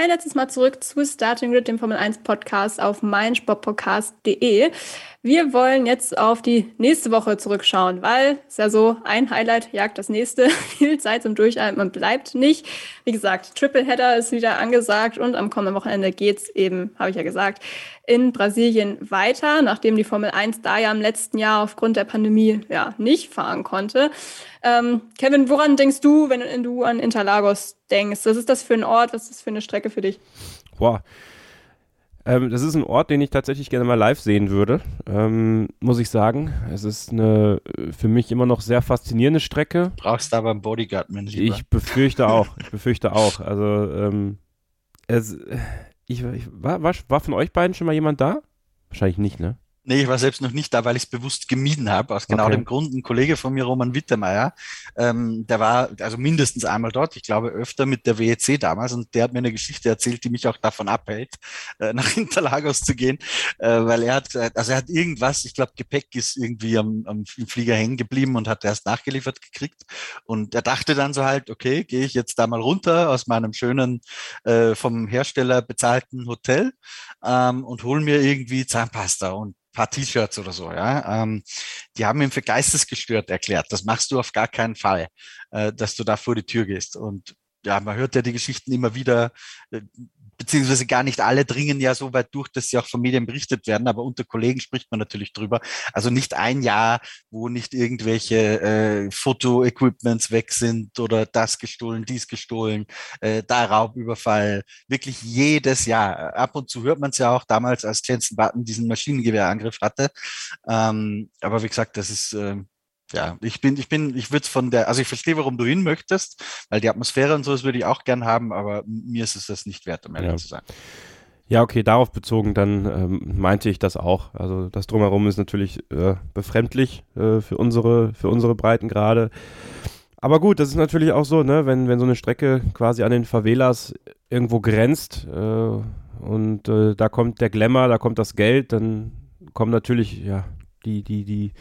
Ein letztes Mal zurück zu Starting Grid, dem Formel 1 Podcast auf meinsportpodcast.de. Wir wollen jetzt auf die nächste Woche zurückschauen, weil es ja so, ein Highlight jagt das nächste. Viel Zeit zum Durchatmen bleibt nicht. Wie gesagt, Triple Header ist wieder angesagt und am kommenden Wochenende geht's eben, habe ich ja gesagt, in Brasilien weiter, nachdem die Formel 1 da ja im letzten Jahr aufgrund der Pandemie ja nicht fahren konnte. Ähm, Kevin, woran denkst du, wenn du an Interlagos denkst? Was ist das für ein Ort? Was ist das für eine Strecke für dich? Boah. Ähm, das ist ein Ort, den ich tatsächlich gerne mal live sehen würde, ähm, muss ich sagen. Es ist eine für mich immer noch sehr faszinierende Strecke. Brauchst du aber einen Bodyguard, mein Lieber. Ich befürchte auch. Ich befürchte auch. Also, ähm, es, ich, ich war, war, war von euch beiden schon mal jemand da? Wahrscheinlich nicht, ne? Nee, ich war selbst noch nicht da, weil ich es bewusst gemieden habe. Aus genau okay. dem Grund, ein Kollege von mir, Roman Wittemeier, ähm, der war also mindestens einmal dort, ich glaube öfter mit der WEC damals und der hat mir eine Geschichte erzählt, die mich auch davon abhält, äh, nach Interlagos zu gehen, äh, weil er hat, also er hat irgendwas, ich glaube Gepäck ist irgendwie am, am Flieger hängen geblieben und hat erst nachgeliefert gekriegt und er dachte dann so halt, okay, gehe ich jetzt da mal runter aus meinem schönen, äh, vom Hersteller bezahlten Hotel ähm, und hol mir irgendwie Zahnpasta und paar T-Shirts oder so, ja. Ähm, die haben ihn für geistesgestört erklärt. Das machst du auf gar keinen Fall, äh, dass du da vor die Tür gehst. Und ja, man hört ja die Geschichten immer wieder, äh, beziehungsweise gar nicht alle dringen ja so weit durch, dass sie auch von Medien berichtet werden, aber unter Kollegen spricht man natürlich drüber. Also nicht ein Jahr, wo nicht irgendwelche äh, Foto-Equipments weg sind oder das gestohlen, dies gestohlen, äh, da Raubüberfall. Wirklich jedes Jahr. Ab und zu hört man es ja auch damals, als Jensen Button diesen Maschinengewehrangriff hatte. Ähm, aber wie gesagt, das ist äh, ja, ich bin, ich bin, ich würde von der, also ich verstehe, warum du hin möchtest, weil die Atmosphäre und so, das würde ich auch gern haben, aber mir ist es das nicht wert, um ehrlich ja. zu sein. Ja, okay, darauf bezogen, dann ähm, meinte ich das auch. Also das drumherum ist natürlich äh, befremdlich äh, für unsere, für unsere Breitengrade. Aber gut, das ist natürlich auch so, ne, wenn, wenn so eine Strecke quasi an den Favelas irgendwo grenzt äh, und äh, da kommt der Glamour, da kommt das Geld, dann kommen natürlich, ja, die, die, die,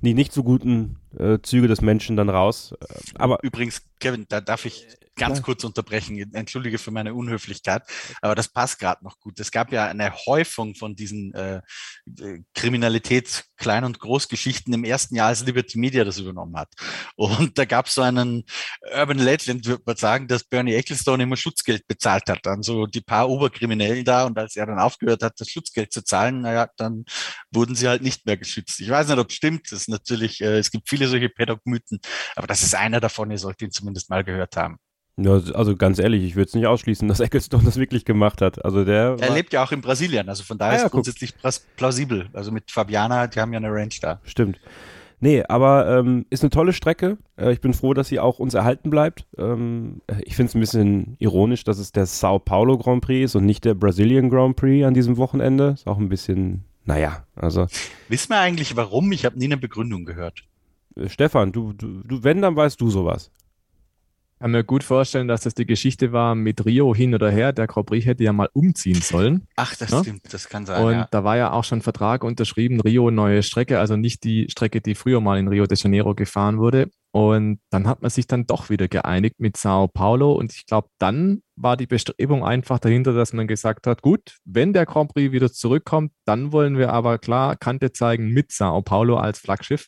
die nicht so guten äh, Züge des Menschen dann raus. Äh, aber übrigens, Kevin, da darf ich ganz kurz unterbrechen. Entschuldige für meine Unhöflichkeit, aber das passt gerade noch gut. Es gab ja eine Häufung von diesen äh, Kriminalitäts-, Klein- und Großgeschichten im ersten Jahr, als Liberty Media das übernommen hat. Und da gab es so einen Urban Legend, würde man sagen, dass Bernie Ecclestone immer Schutzgeld bezahlt hat an so die paar Oberkriminellen da. Und als er dann aufgehört hat, das Schutzgeld zu zahlen, naja, dann wurden sie halt nicht mehr geschützt. Ich weiß nicht, ob es stimmt. Das ist natürlich, äh, es gibt viele solche Pädagogmythen, aber das ist einer davon. Ihr sollt ihn zumindest mal gehört haben. Ja, also ganz ehrlich, ich würde es nicht ausschließen, dass Ecclestone das wirklich gemacht hat. Also der. Er lebt ja auch in Brasilien, also von daher ah, ja, ist grundsätzlich plausibel. Also mit Fabiana, die haben ja eine Range da. Stimmt. Nee, aber ähm, ist eine tolle Strecke. Äh, ich bin froh, dass sie auch uns erhalten bleibt. Ähm, ich finde es ein bisschen ironisch, dass es der Sao Paulo Grand Prix ist und nicht der Brazilian Grand Prix an diesem Wochenende. Ist auch ein bisschen, naja, also. Wissen wir eigentlich warum? Ich habe nie eine Begründung gehört. Äh, Stefan, du, du, du, wenn, dann weißt du sowas kann mir gut vorstellen, dass das die Geschichte war mit Rio hin oder her. Der Grand Prix hätte ja mal umziehen sollen. Ach, das ja? stimmt, das kann sein. Und ja. da war ja auch schon Vertrag unterschrieben, Rio neue Strecke, also nicht die Strecke, die früher mal in Rio de Janeiro gefahren wurde. Und dann hat man sich dann doch wieder geeinigt mit Sao Paulo. Und ich glaube, dann war die Bestrebung einfach dahinter, dass man gesagt hat, gut, wenn der Grand Prix wieder zurückkommt, dann wollen wir aber klar Kante zeigen mit Sao Paulo als Flaggschiff.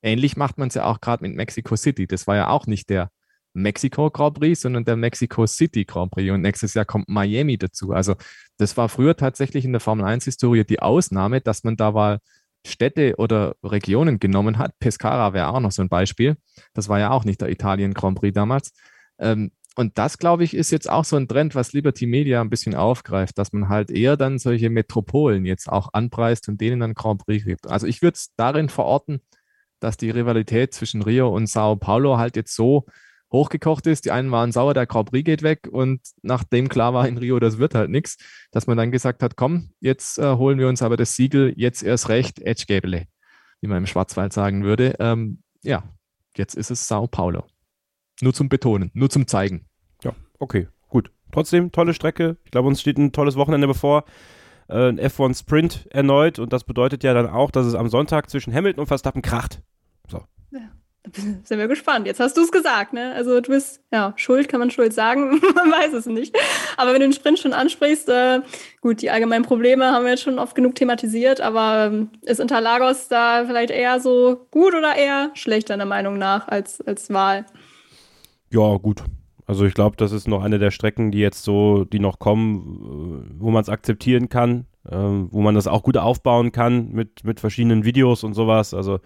Ähnlich macht man es ja auch gerade mit Mexico City. Das war ja auch nicht der Mexiko Grand Prix, sondern der Mexico City Grand Prix. Und nächstes Jahr kommt Miami dazu. Also das war früher tatsächlich in der Formel 1-Historie die Ausnahme, dass man da mal Städte oder Regionen genommen hat. Pescara wäre auch noch so ein Beispiel. Das war ja auch nicht der Italien Grand Prix damals. Ähm, und das, glaube ich, ist jetzt auch so ein Trend, was Liberty Media ein bisschen aufgreift, dass man halt eher dann solche Metropolen jetzt auch anpreist und denen dann Grand Prix gibt. Also ich würde es darin verorten, dass die Rivalität zwischen Rio und Sao Paulo halt jetzt so hochgekocht ist. Die einen waren sauer, der Grand Prix geht weg und nachdem klar war in Rio, das wird halt nichts, dass man dann gesagt hat, komm, jetzt äh, holen wir uns aber das Siegel, jetzt erst recht, Edgebele, wie man im Schwarzwald sagen würde. Ähm, ja, jetzt ist es Sao Paulo. Nur zum Betonen, nur zum Zeigen. Ja, okay, gut. Trotzdem tolle Strecke. Ich glaube, uns steht ein tolles Wochenende bevor. Äh, ein F1 Sprint erneut und das bedeutet ja dann auch, dass es am Sonntag zwischen Hamilton und Verstappen kracht. So. Ja. Sind wir gespannt. Jetzt hast du es gesagt, ne? Also du bist, ja, schuld, kann man schuld sagen, man weiß es nicht. Aber wenn du den Sprint schon ansprichst, äh, gut, die allgemeinen Probleme haben wir jetzt schon oft genug thematisiert, aber ähm, ist Interlagos da vielleicht eher so gut oder eher schlecht deiner Meinung nach als, als Wahl? Ja, gut. Also ich glaube, das ist noch eine der Strecken, die jetzt so, die noch kommen, äh, wo man es akzeptieren kann, äh, wo man das auch gut aufbauen kann mit, mit verschiedenen Videos und sowas. Also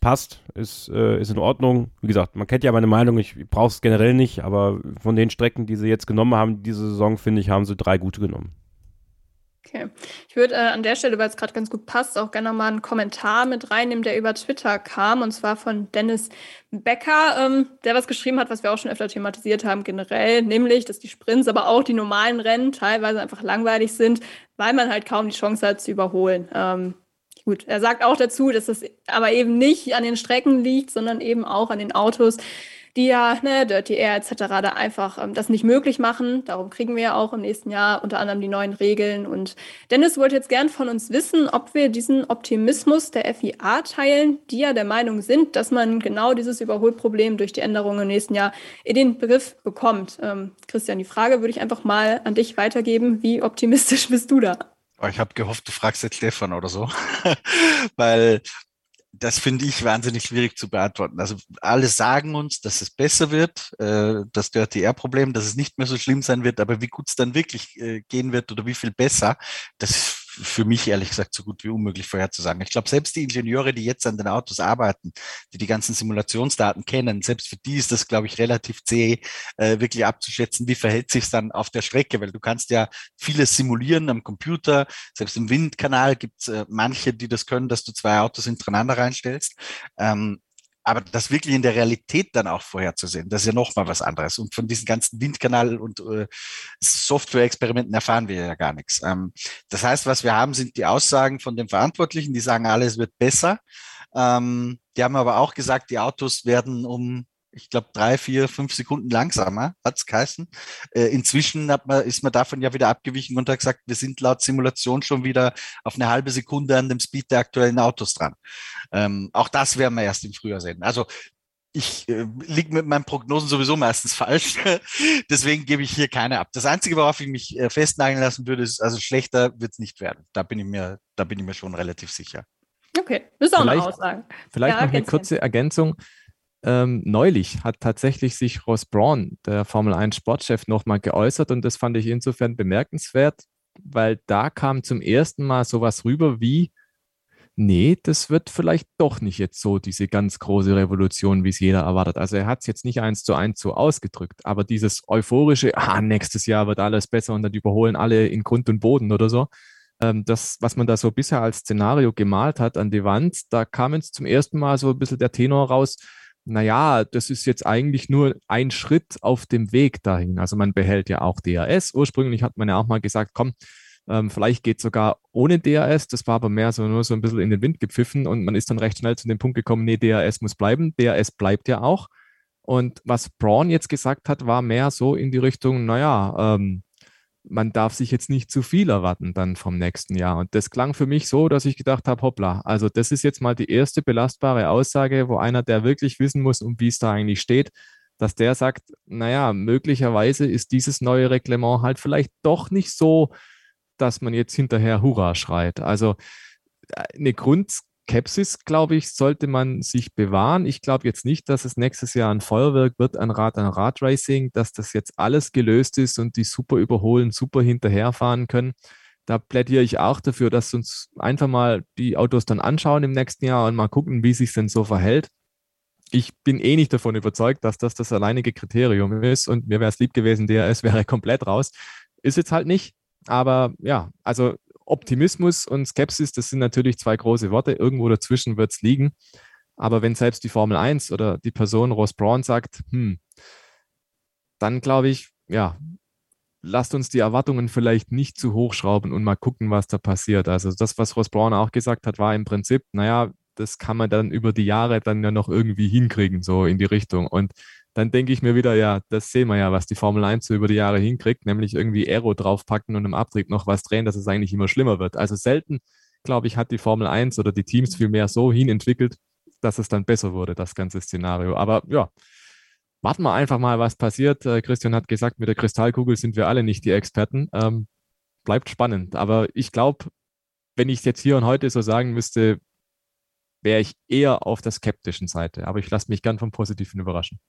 passt, ist, äh, ist in Ordnung. Wie gesagt, man kennt ja meine Meinung, ich brauche es generell nicht, aber von den Strecken, die sie jetzt genommen haben, diese Saison, finde ich, haben sie drei gute genommen. Okay. Ich würde äh, an der Stelle, weil es gerade ganz gut passt, auch gerne mal einen Kommentar mit reinnehmen, der über Twitter kam, und zwar von Dennis Becker, ähm, der was geschrieben hat, was wir auch schon öfter thematisiert haben, generell, nämlich, dass die Sprints, aber auch die normalen Rennen teilweise einfach langweilig sind, weil man halt kaum die Chance hat zu überholen. Ähm, Gut, er sagt auch dazu, dass es aber eben nicht an den Strecken liegt, sondern eben auch an den Autos, die ja, ne, Dirty Air etc. da einfach ähm, das nicht möglich machen. Darum kriegen wir ja auch im nächsten Jahr unter anderem die neuen Regeln. Und Dennis wollte jetzt gern von uns wissen, ob wir diesen Optimismus der FIA teilen, die ja der Meinung sind, dass man genau dieses Überholproblem durch die Änderungen im nächsten Jahr in den Begriff bekommt. Ähm, Christian, die Frage würde ich einfach mal an dich weitergeben. Wie optimistisch bist du da? Oh, ich habe gehofft, du fragst jetzt Stefan oder so, weil das finde ich wahnsinnig schwierig zu beantworten. Also alle sagen uns, dass es besser wird, äh, das Dirty Air Problem, dass es nicht mehr so schlimm sein wird, aber wie gut es dann wirklich äh, gehen wird oder wie viel besser, das für mich ehrlich gesagt so gut wie unmöglich vorherzusagen. Ich glaube, selbst die Ingenieure, die jetzt an den Autos arbeiten, die die ganzen Simulationsdaten kennen, selbst für die ist das, glaube ich, relativ zäh, äh, wirklich abzuschätzen, wie verhält sich dann auf der Strecke, weil du kannst ja vieles simulieren am Computer. Selbst im Windkanal gibt es äh, manche, die das können, dass du zwei Autos hintereinander reinstellst. Ähm, aber das wirklich in der Realität dann auch vorherzusehen, das ist ja nochmal was anderes. Und von diesen ganzen Windkanal- und äh, Software-Experimenten erfahren wir ja gar nichts. Ähm, das heißt, was wir haben, sind die Aussagen von den Verantwortlichen, die sagen, alles wird besser. Ähm, die haben aber auch gesagt, die Autos werden um ich glaube, drei, vier, fünf Sekunden langsamer, hat es geheißen. Äh, inzwischen hat man, ist man davon ja wieder abgewichen und hat gesagt, wir sind laut Simulation schon wieder auf eine halbe Sekunde an dem Speed der aktuellen Autos dran. Ähm, auch das werden wir erst im Frühjahr sehen. Also ich äh, liege mit meinen Prognosen sowieso meistens falsch. Deswegen gebe ich hier keine ab. Das Einzige, worauf ich mich äh, festnageln lassen würde, ist, also schlechter wird es nicht werden. Da bin ich mir, da bin ich mir schon relativ sicher. Okay, das ist auch vielleicht, eine Aussage. Vielleicht ja, noch eine kurze Ergänzung. Ähm, neulich hat tatsächlich sich Ross Braun, der Formel 1 Sportchef, nochmal geäußert und das fand ich insofern bemerkenswert, weil da kam zum ersten Mal sowas rüber wie, nee, das wird vielleicht doch nicht jetzt so diese ganz große Revolution, wie es jeder erwartet. Also er hat es jetzt nicht eins zu eins so ausgedrückt, aber dieses euphorische, ah, nächstes Jahr wird alles besser und dann überholen alle in Grund und Boden oder so, ähm, das, was man da so bisher als Szenario gemalt hat an die Wand, da kam jetzt zum ersten Mal so ein bisschen der Tenor raus, naja, das ist jetzt eigentlich nur ein Schritt auf dem Weg dahin. Also man behält ja auch DRS. Ursprünglich hat man ja auch mal gesagt, komm, ähm, vielleicht geht sogar ohne DRS. Das war aber mehr so nur so ein bisschen in den Wind gepfiffen und man ist dann recht schnell zu dem Punkt gekommen, nee, DRS muss bleiben. DRS bleibt ja auch. Und was Braun jetzt gesagt hat, war mehr so in die Richtung, naja, ähm, man darf sich jetzt nicht zu viel erwarten dann vom nächsten Jahr. Und das klang für mich so, dass ich gedacht habe, hoppla, also das ist jetzt mal die erste belastbare Aussage, wo einer, der wirklich wissen muss, um wie es da eigentlich steht, dass der sagt, naja, möglicherweise ist dieses neue Reglement halt vielleicht doch nicht so, dass man jetzt hinterher Hurra schreit. Also äh, eine Grund, Skepsis, glaube ich, sollte man sich bewahren. Ich glaube jetzt nicht, dass es nächstes Jahr ein Feuerwerk wird, ein Rad, ein Radracing, dass das jetzt alles gelöst ist und die super überholen, super hinterherfahren können. Da plädiere ich auch dafür, dass uns einfach mal die Autos dann anschauen im nächsten Jahr und mal gucken, wie sich denn so verhält. Ich bin eh nicht davon überzeugt, dass das das alleinige Kriterium ist und mir wäre es lieb gewesen, DRS wäre komplett raus. Ist jetzt halt nicht. Aber ja, also Optimismus und Skepsis, das sind natürlich zwei große Worte. Irgendwo dazwischen wird es liegen. Aber wenn selbst die Formel 1 oder die Person Ross Braun sagt, hm, dann glaube ich, ja, lasst uns die Erwartungen vielleicht nicht zu hoch schrauben und mal gucken, was da passiert. Also das, was Ross Braun auch gesagt hat, war im Prinzip, naja, das kann man dann über die Jahre dann ja noch irgendwie hinkriegen, so in die Richtung. Und dann denke ich mir wieder, ja, das sehen wir ja, was die Formel 1 so über die Jahre hinkriegt, nämlich irgendwie Aero draufpacken und im Abtrieb noch was drehen, dass es eigentlich immer schlimmer wird. Also selten, glaube ich, hat die Formel 1 oder die Teams viel mehr so hinentwickelt, dass es dann besser wurde, das ganze Szenario. Aber ja, warten wir einfach mal, was passiert. Äh, Christian hat gesagt, mit der Kristallkugel sind wir alle nicht die Experten. Ähm, bleibt spannend. Aber ich glaube, wenn ich es jetzt hier und heute so sagen müsste, wäre ich eher auf der skeptischen Seite. Aber ich lasse mich gern vom Positiven überraschen.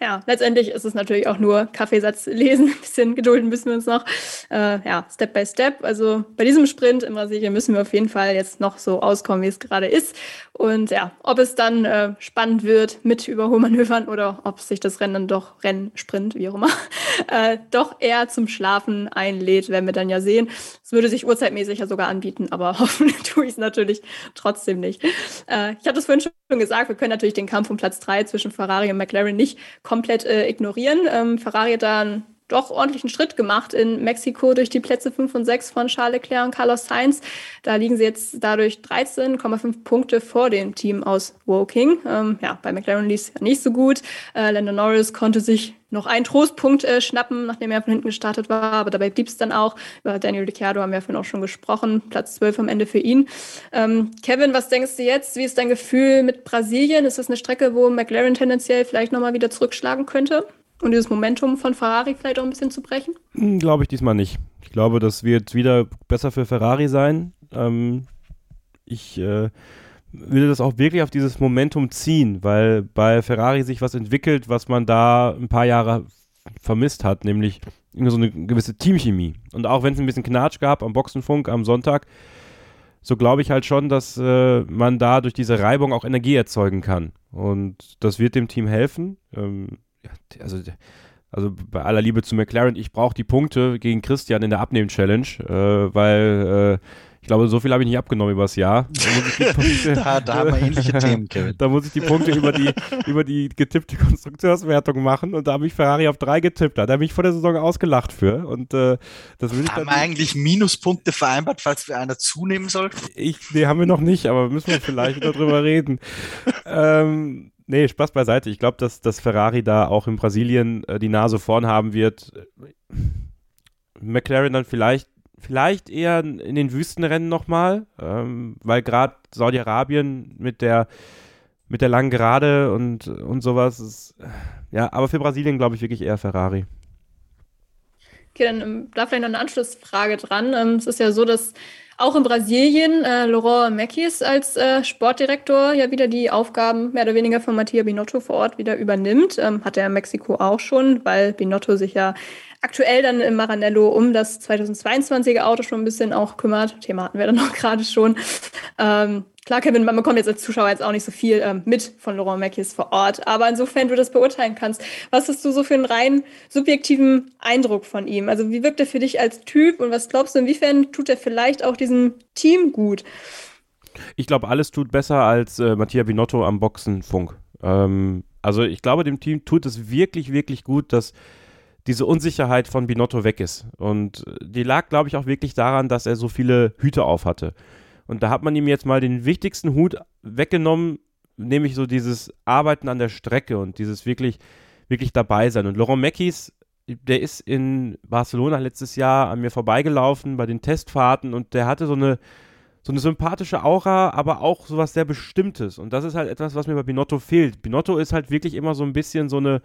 Ja, letztendlich ist es natürlich auch nur Kaffeesatz lesen. Ein bisschen gedulden müssen wir uns noch. Äh, ja, Step by Step. Also bei diesem Sprint in Brasilien müssen wir auf jeden Fall jetzt noch so auskommen, wie es gerade ist. Und ja, ob es dann äh, spannend wird mit Überholmanövern oder ob sich das Rennen dann doch, Rennen, Sprint, wie auch immer, äh, doch eher zum Schlafen einlädt, werden wir dann ja sehen. Es würde sich urzeitmäßig ja sogar anbieten, aber hoffen tue ich es natürlich trotzdem nicht. Äh, ich habe das vorhin schon gesagt, wir können natürlich den Kampf um Platz drei zwischen Ferrari und McLaren nicht komplett äh, ignorieren. Ähm, Ferrari hat da einen doch ordentlichen Schritt gemacht in Mexiko durch die Plätze 5 und 6 von Charles Leclerc und Carlos Sainz. Da liegen sie jetzt dadurch 13,5 Punkte vor dem Team aus Woking. Ähm, ja, bei McLaren lief es ja nicht so gut. Äh, Lando Norris konnte sich noch einen Trostpunkt äh, schnappen, nachdem er von hinten gestartet war, aber dabei blieb es dann auch. Über Daniel Ricciardo haben wir vorhin auch schon gesprochen. Platz 12 am Ende für ihn. Ähm, Kevin, was denkst du jetzt? Wie ist dein Gefühl mit Brasilien? Ist das eine Strecke, wo McLaren tendenziell vielleicht nochmal wieder zurückschlagen könnte? Und dieses Momentum von Ferrari vielleicht auch ein bisschen zu brechen? Hm, glaube ich diesmal nicht. Ich glaube, das wird wieder besser für Ferrari sein. Ähm, ich äh, würde das auch wirklich auf dieses Momentum ziehen, weil bei Ferrari sich was entwickelt, was man da ein paar Jahre vermisst hat, nämlich so eine gewisse Teamchemie. Und auch wenn es ein bisschen Knatsch gab am Boxenfunk am Sonntag, so glaube ich halt schon, dass äh, man da durch diese Reibung auch Energie erzeugen kann. Und das wird dem Team helfen. Ähm, also, also bei aller Liebe zu McLaren, ich brauche die Punkte gegen Christian in der Abnehmen-Challenge, äh, weil äh, ich glaube, so viel habe ich nicht abgenommen übers Jahr. Da, Punkte, da, da haben wir ähnliche Themen, Kevin. Da muss ich die Punkte über die, über die getippte Konstrukteurswertung machen und da habe ich Ferrari auf drei getippt. Da hat er mich vor der Saison ausgelacht für. Und äh, das will ich Haben wir eigentlich Minuspunkte vereinbart, falls wir einer zunehmen sollten? Ich, nee, haben wir noch nicht, aber müssen wir vielleicht darüber reden. ähm, Nee, Spaß beiseite. Ich glaube, dass, dass Ferrari da auch in Brasilien äh, die Nase vorn haben wird. McLaren dann vielleicht, vielleicht eher in den Wüstenrennen nochmal, ähm, weil gerade Saudi-Arabien mit der, mit der langen Gerade und, und sowas ist, ja, aber für Brasilien glaube ich wirklich eher Ferrari. Okay, dann ähm, da vielleicht noch eine Anschlussfrage dran. Ähm, es ist ja so, dass auch in Brasilien äh, Laurent Mekis als äh, Sportdirektor ja wieder die Aufgaben mehr oder weniger von Mattia Binotto vor Ort wieder übernimmt. Ähm, hat er in Mexiko auch schon, weil Binotto sich ja aktuell dann im Maranello um das 2022er Auto schon ein bisschen auch kümmert. Thema hatten wir dann noch gerade schon. Ähm, klar, Kevin, man bekommt jetzt als Zuschauer jetzt auch nicht so viel ähm, mit von Laurent Mackies vor Ort, aber insofern du das beurteilen kannst, was hast du so für einen rein subjektiven Eindruck von ihm? Also wie wirkt er für dich als Typ und was glaubst du, inwiefern tut er vielleicht auch diesem Team gut? Ich glaube, alles tut besser als äh, Mattia Binotto am Boxenfunk. Ähm, also ich glaube, dem Team tut es wirklich, wirklich gut, dass diese Unsicherheit von Binotto weg ist. Und die lag, glaube ich, auch wirklich daran, dass er so viele Hüte auf hatte. Und da hat man ihm jetzt mal den wichtigsten Hut weggenommen, nämlich so dieses Arbeiten an der Strecke und dieses wirklich, wirklich dabei sein. Und Laurent Meckis, der ist in Barcelona letztes Jahr an mir vorbeigelaufen bei den Testfahrten und der hatte so eine, so eine sympathische Aura, aber auch so was sehr Bestimmtes. Und das ist halt etwas, was mir bei Binotto fehlt. Binotto ist halt wirklich immer so ein bisschen so eine,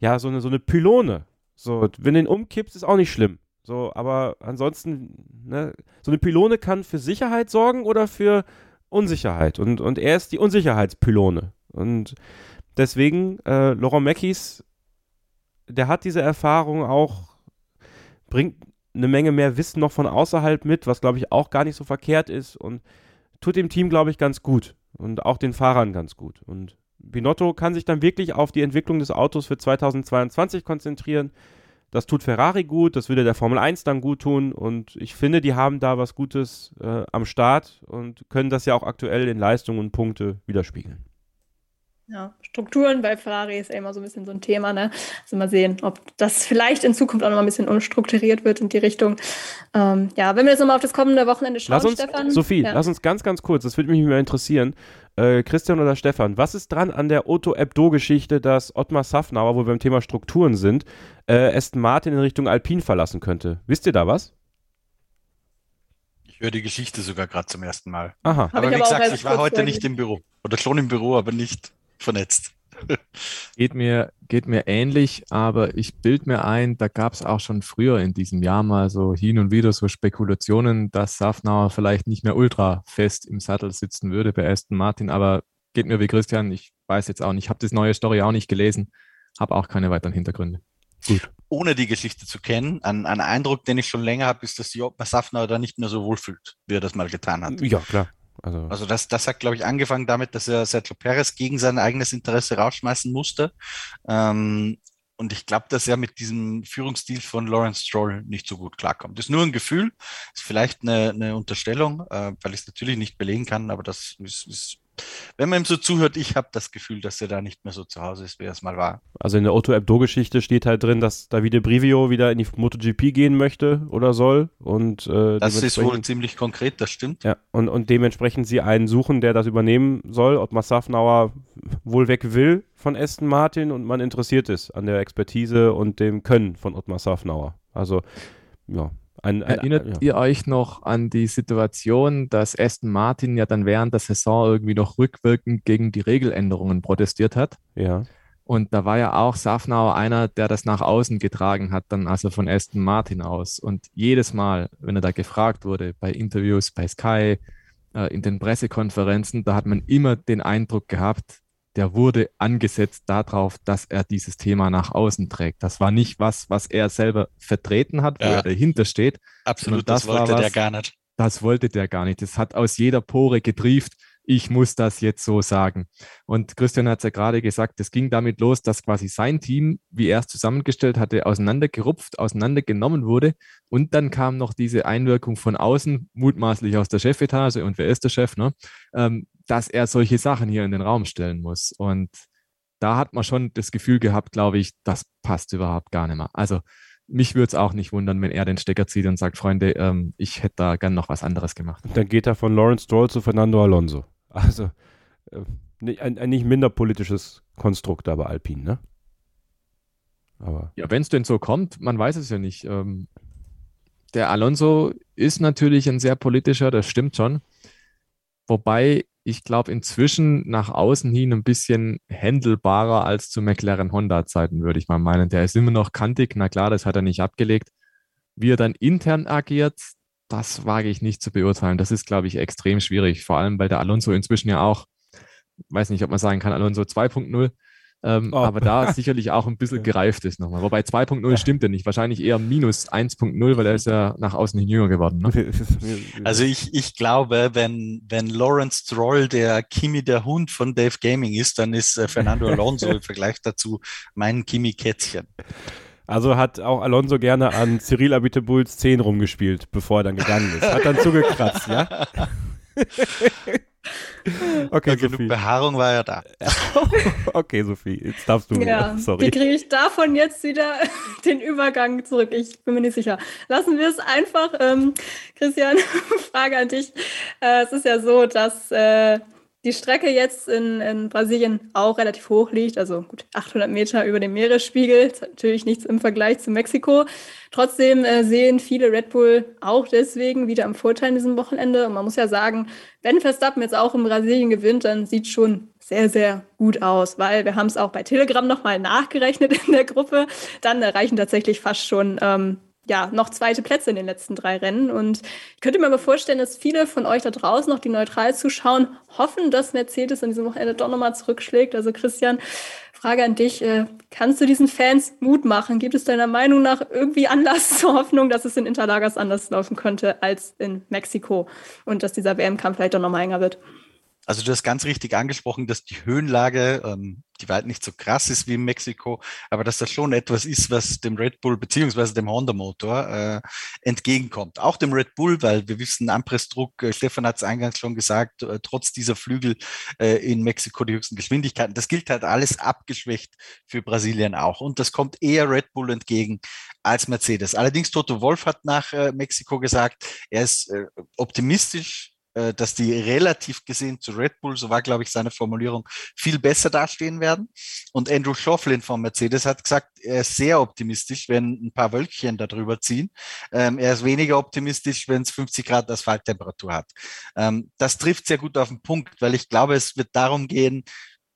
ja, so eine, so eine Pylone. So, wenn du ihn umkippst, ist auch nicht schlimm. So, aber ansonsten, ne, so eine Pylone kann für Sicherheit sorgen oder für Unsicherheit und, und er ist die Unsicherheitspylone. Und deswegen, äh, Laurent Mackies, der hat diese Erfahrung auch, bringt eine Menge mehr Wissen noch von außerhalb mit, was glaube ich auch gar nicht so verkehrt ist und tut dem Team, glaube ich, ganz gut und auch den Fahrern ganz gut. Und Binotto kann sich dann wirklich auf die Entwicklung des Autos für 2022 konzentrieren. Das tut Ferrari gut, das würde der Formel 1 dann gut tun und ich finde, die haben da was Gutes äh, am Start und können das ja auch aktuell in Leistung und Punkte widerspiegeln. Ja, Strukturen bei Ferrari ist ja immer so ein bisschen so ein Thema. Ne? Also mal sehen, ob das vielleicht in Zukunft auch noch mal ein bisschen unstrukturiert wird in die Richtung. Ähm, ja, wenn wir jetzt nochmal auf das kommende Wochenende schauen, lass uns, Stefan. Sophie, ja. lass uns ganz, ganz kurz, das würde mich mal interessieren. Äh, Christian oder Stefan, was ist dran an der Otto Ebdo-Geschichte, dass Ottmar Safnauer, wo wir beim Thema Strukturen sind, äh, Aston Martin in Richtung Alpin verlassen könnte? Wisst ihr da was? Ich höre die Geschichte sogar gerade zum ersten Mal. Aha. Aber wie gesagt, ich war heute nicht im Büro. Oder schon im Büro, aber nicht vernetzt. Geht mir, geht mir ähnlich, aber ich bild mir ein, da gab es auch schon früher in diesem Jahr mal so hin und wieder so Spekulationen, dass Safnauer vielleicht nicht mehr ultra fest im Sattel sitzen würde bei Aston Martin, aber geht mir wie Christian, ich weiß jetzt auch nicht, ich habe das neue Story auch nicht gelesen, habe auch keine weiteren Hintergründe. Gut. Ohne die Geschichte zu kennen, ein, ein Eindruck, den ich schon länger habe, ist, dass Job Safnauer da nicht mehr so wohlfühlt, wie er das mal getan hat. Ja, klar. Also, also das, das hat, glaube ich, angefangen damit, dass er Sergio Perez gegen sein eigenes Interesse rausschmeißen musste. Ähm, und ich glaube, dass er mit diesem Führungsstil von Lawrence Stroll nicht so gut klarkommt. Das ist nur ein Gefühl, ist vielleicht eine, eine Unterstellung, äh, weil ich es natürlich nicht belegen kann, aber das ist, ist wenn man ihm so zuhört, ich habe das Gefühl, dass er da nicht mehr so zu Hause ist, wie er es mal war. Also in der Otto Abdo-Geschichte steht halt drin, dass Davide Brivio wieder in die MotoGP gehen möchte oder soll. Und, äh, das ist wohl ziemlich konkret, das stimmt. Ja, und, und dementsprechend sie einen suchen, der das übernehmen soll. Ottmar Safnauer wohl weg will von Aston Martin und man interessiert ist an der Expertise und dem Können von Ottmar Safnauer. Also, ja, ein, Erinnert ja. ihr euch noch an die Situation, dass Aston Martin ja dann während der Saison irgendwie noch rückwirkend gegen die Regeländerungen protestiert hat? Ja. Und da war ja auch Safnauer einer, der das nach außen getragen hat, dann also von Aston Martin aus. Und jedes Mal, wenn er da gefragt wurde, bei Interviews bei Sky, äh, in den Pressekonferenzen, da hat man immer den Eindruck gehabt, der wurde angesetzt darauf, dass er dieses Thema nach außen trägt. Das war nicht was, was er selber vertreten hat, wo ja. er dahinter steht. Absolut, das, das wollte was, der gar nicht. Das wollte der gar nicht. Das hat aus jeder Pore getrieft ich muss das jetzt so sagen. Und Christian hat es ja gerade gesagt, es ging damit los, dass quasi sein Team, wie er es zusammengestellt hatte, auseinandergerupft, auseinandergenommen wurde. Und dann kam noch diese Einwirkung von außen, mutmaßlich aus der Chefetage, und wer ist der Chef, ne? Ähm, dass er solche Sachen hier in den Raum stellen muss. Und da hat man schon das Gefühl gehabt, glaube ich, das passt überhaupt gar nicht mehr. Also mich würde es auch nicht wundern, wenn er den Stecker zieht und sagt, Freunde, ähm, ich hätte da gern noch was anderes gemacht. Dann geht er von Lawrence Stroll zu Fernando Alonso. Also äh, nicht, ein, ein, nicht minder politisches Konstrukt da bei Alpine, ne? Aber ja, wenn es denn so kommt, man weiß es ja nicht. Ähm, der Alonso ist natürlich ein sehr politischer, das stimmt schon. Wobei ich glaube, inzwischen nach außen hin ein bisschen händelbarer als zu McLaren-Honda-Zeiten, würde ich mal meinen. Der ist immer noch kantig, na klar, das hat er nicht abgelegt. Wie er dann intern agiert, das wage ich nicht zu beurteilen. Das ist, glaube ich, extrem schwierig. Vor allem, weil der Alonso inzwischen ja auch, weiß nicht, ob man sagen kann, Alonso 2.0, ähm, oh. aber da sicherlich auch ein bisschen gereift ist nochmal. Wobei 2.0 stimmt ja nicht. Wahrscheinlich eher minus 1.0, weil er ist ja nach außen hin jünger geworden. Ne? Also ich, ich glaube, wenn, wenn Lawrence Stroll der Kimi der Hund von Dave Gaming ist, dann ist äh, Fernando Alonso im Vergleich dazu mein Kimi Kätzchen. Also hat auch Alonso gerne an Cyril Abitebuls 10 rumgespielt, bevor er dann gegangen ist. Hat dann zugekratzt, ja? okay, genug Behaarung war ja da. okay, Sophie, jetzt darfst du ja, Sorry. Wie kriege ich davon jetzt wieder den Übergang zurück? Ich bin mir nicht sicher. Lassen wir es einfach. Ähm, Christian, Frage an dich. Äh, es ist ja so, dass äh, die Strecke jetzt in, in Brasilien auch relativ hoch liegt, also gut 800 Meter über dem Meeresspiegel, natürlich nichts im Vergleich zu Mexiko. Trotzdem äh, sehen viele Red Bull auch deswegen wieder am Vorteil in diesem Wochenende. Und man muss ja sagen, wenn Verstappen jetzt auch in Brasilien gewinnt, dann sieht schon sehr, sehr gut aus, weil wir haben es auch bei Telegram nochmal nachgerechnet in der Gruppe. Dann erreichen tatsächlich fast schon ähm, ja, noch zweite Plätze in den letzten drei Rennen. Und ich könnte mir aber vorstellen, dass viele von euch da draußen, noch die neutral zuschauen, hoffen, dass Mercedes an diesem Wochenende doch nochmal zurückschlägt. Also Christian, Frage an dich. Äh, kannst du diesen Fans Mut machen? Gibt es deiner Meinung nach irgendwie Anlass zur Hoffnung, dass es in Interlagers anders laufen könnte als in Mexiko und dass dieser WM-Kampf vielleicht doch nochmal enger wird? Also du hast ganz richtig angesprochen, dass die Höhenlage, ähm, die weit nicht so krass ist wie in Mexiko, aber dass das schon etwas ist, was dem Red Bull beziehungsweise dem Honda-Motor äh, entgegenkommt. Auch dem Red Bull, weil wir wissen, Anpressdruck, äh, Stefan hat es eingangs schon gesagt, äh, trotz dieser Flügel äh, in Mexiko die höchsten Geschwindigkeiten. Das gilt halt alles abgeschwächt für Brasilien auch. Und das kommt eher Red Bull entgegen als Mercedes. Allerdings Toto Wolf hat nach äh, Mexiko gesagt, er ist äh, optimistisch äh, dass die relativ gesehen zu Red Bull, so war, glaube ich, seine Formulierung, viel besser dastehen werden. Und Andrew Schofflin von Mercedes hat gesagt, er ist sehr optimistisch, wenn ein paar Wölkchen darüber ziehen. Ähm, er ist weniger optimistisch, wenn es 50 Grad Asphalttemperatur hat. Ähm, das trifft sehr gut auf den Punkt, weil ich glaube, es wird darum gehen,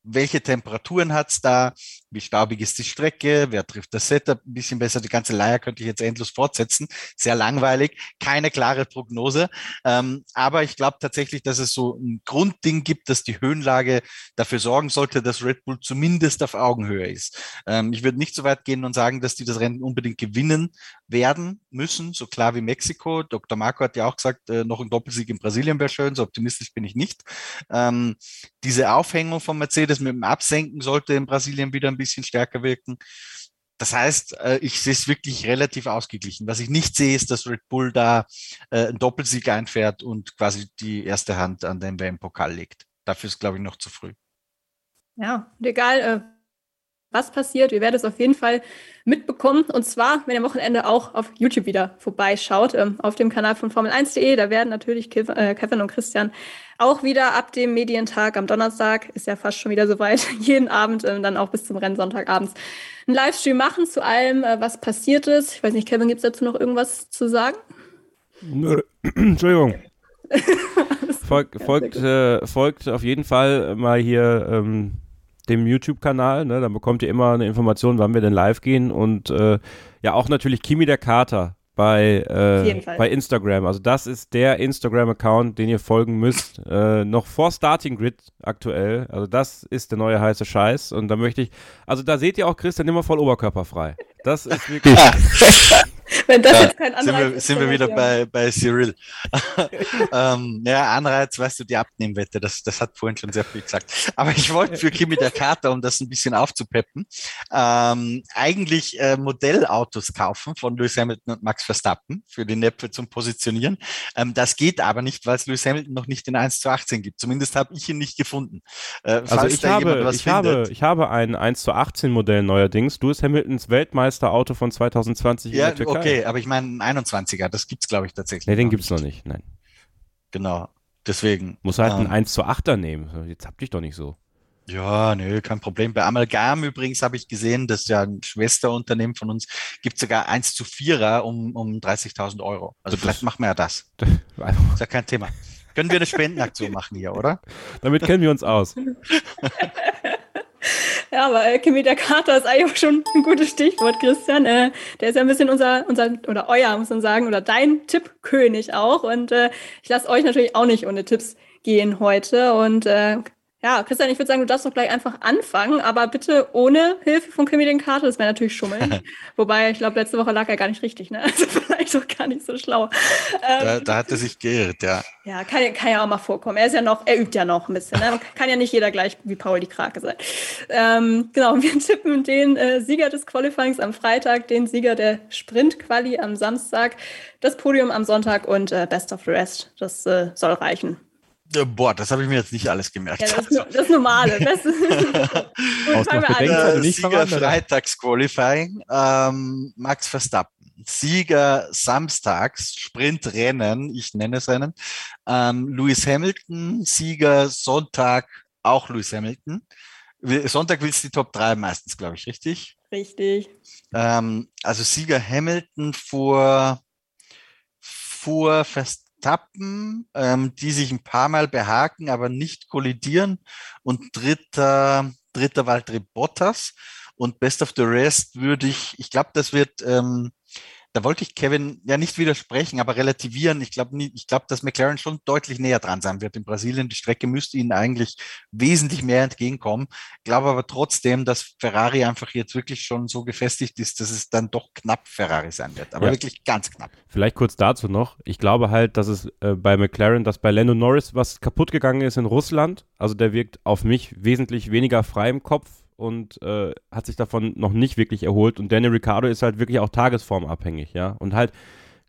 welche Temperaturen hat's da, wie staubig ist die Strecke, wer trifft das Setup ein bisschen besser. Die ganze Leier könnte ich jetzt endlos fortsetzen. Sehr langweilig, keine klare Prognose. Ähm, aber ich glaube tatsächlich, dass es so ein Grundding gibt, dass die Höhenlage dafür sorgen sollte, dass Red Bull zumindest auf Augenhöhe ist. Ähm, ich würde nicht so weit gehen und sagen, dass die das Rennen unbedingt gewinnen werden müssen, so klar wie Mexiko. Dr. Marco hat ja auch gesagt, äh, noch ein Doppelsieg in Brasilien wäre schön, so optimistisch bin ich nicht. Ähm, diese Aufhängung von Mercedes mit dem Absenken sollte in Brasilien wieder ein bisschen stärker wirken. Das heißt, äh, ich sehe es wirklich relativ ausgeglichen. Was ich nicht sehe, ist, dass Red Bull da äh, einen Doppelsieg einfährt und quasi die erste Hand an den WM-Pokal legt. Dafür ist, glaube ich, noch zu früh. Ja, egal, äh, was passiert. Wir werden es auf jeden Fall mitbekommen. Und zwar, wenn ihr am Wochenende auch auf YouTube wieder vorbeischaut, ähm, auf dem Kanal von Formel1.de. Da werden natürlich äh, Kevin und Christian auch wieder ab dem Medientag am Donnerstag, ist ja fast schon wieder soweit, jeden Abend, ähm, dann auch bis zum Rennsonntag abends, einen Livestream machen zu allem, äh, was passiert ist. Ich weiß nicht, Kevin, gibt es dazu noch irgendwas zu sagen? Entschuldigung. Folgt, folgt, äh, folgt auf jeden Fall mal hier ähm, dem YouTube-Kanal. Ne? Dann bekommt ihr immer eine Information, wann wir denn live gehen. Und äh, ja, auch natürlich Kimi der Kater bei, äh, bei Instagram. Also das ist der Instagram-Account, den ihr folgen müsst. Äh, noch vor Starting Grid aktuell. Also das ist der neue heiße Scheiß. Und da möchte ich, also da seht ihr auch Christian immer voll oberkörperfrei. Das ist wirklich. Wenn das ja, jetzt kein Anreiz sind wir, ist. Sind wir wieder bei, bei Cyril. ähm, ja, Anreiz, weißt du, die Abnehmwette, das, das hat vorhin schon sehr viel gesagt. Aber ich wollte für Kimi der Kater, um das ein bisschen aufzupeppen, ähm, eigentlich äh, Modellautos kaufen von Lewis Hamilton und Max Verstappen für die Näpfe zum Positionieren. Ähm, das geht aber nicht, weil es Lewis Hamilton noch nicht in 1 zu 18 gibt. Zumindest habe ich ihn nicht gefunden. Äh, also ich habe, ich, habe, ich habe ein 1 zu 18 Modell neuerdings. Lewis Hamiltons Weltmeisterauto von 2020 ja, in der Türkei. Okay, aber ich meine, ein 21er, das gibt's glaube ich tatsächlich. Nee, den gibt's noch nicht, nein. Genau, deswegen. Muss halt ähm, einen 1 zu 8er nehmen. Jetzt habt dich doch nicht so. Ja, nö, kein Problem. Bei Amalgam übrigens habe ich gesehen, das ist ja ein Schwesterunternehmen von uns, gibt sogar 1 zu 4er um, um 30.000 Euro. Also das, vielleicht machen wir ja das. das ist ja kein Thema. Können wir eine Spendenaktion machen hier, oder? Damit kennen wir uns aus. Ja, aber äh, Kimi der Kater ist eigentlich auch schon ein gutes Stichwort, Christian. Äh, der ist ja ein bisschen unser, unser, oder euer, muss man sagen, oder dein Tippkönig auch. Und äh, ich lasse euch natürlich auch nicht ohne Tipps gehen heute. Und äh, ja, Christian, ich würde sagen, du darfst doch gleich einfach anfangen, aber bitte ohne Hilfe von Kimi den Karte. Das wäre natürlich schummeln. Wobei, ich glaube, letzte Woche lag er gar nicht richtig, ne? Also vielleicht doch gar nicht so schlau. Da, ähm, da hat er sich geirrt, ja. Ja, kann, kann, ja auch mal vorkommen. Er ist ja noch, er übt ja noch ein bisschen. Ne? Kann ja nicht jeder gleich wie Paul die Krake sein. Ähm, genau, wir tippen den äh, Sieger des Qualifyings am Freitag, den Sieger der Sprint-Quali am Samstag, das Podium am Sonntag und äh, Best of the Rest. Das äh, soll reichen. Boah, das habe ich mir jetzt nicht alles gemerkt. Ja, das, ist, das Normale. Das Aus noch bedenkt, nicht Sieger Freitags-Qualifying, ähm, Max Verstappen. Sieger samstags, Sprintrennen, ich nenne es Rennen, ähm, Lewis Hamilton, Sieger Sonntag, auch Lewis Hamilton. Sonntag willst du die Top 3 meistens, glaube ich, richtig? Richtig. Ähm, also Sieger Hamilton vor, vor Verstappen Etappen, ähm, die sich ein paar Mal behaken, aber nicht kollidieren. Und dritter, dritter Valtteri Bottas. Und Best of the Rest würde ich, ich glaube, das wird ähm, da wollte ich Kevin ja nicht widersprechen, aber relativieren. Ich glaube, ich glaube, dass McLaren schon deutlich näher dran sein wird in Brasilien. Die Strecke müsste ihnen eigentlich wesentlich mehr entgegenkommen. Ich glaube aber trotzdem, dass Ferrari einfach jetzt wirklich schon so gefestigt ist, dass es dann doch knapp Ferrari sein wird. Aber ja. wirklich ganz knapp. Vielleicht kurz dazu noch. Ich glaube halt, dass es äh, bei McLaren, dass bei Lando Norris was kaputt gegangen ist in Russland. Also der wirkt auf mich wesentlich weniger frei im Kopf und äh, hat sich davon noch nicht wirklich erholt. Und Daniel Ricciardo ist halt wirklich auch tagesformabhängig, ja. Und halt,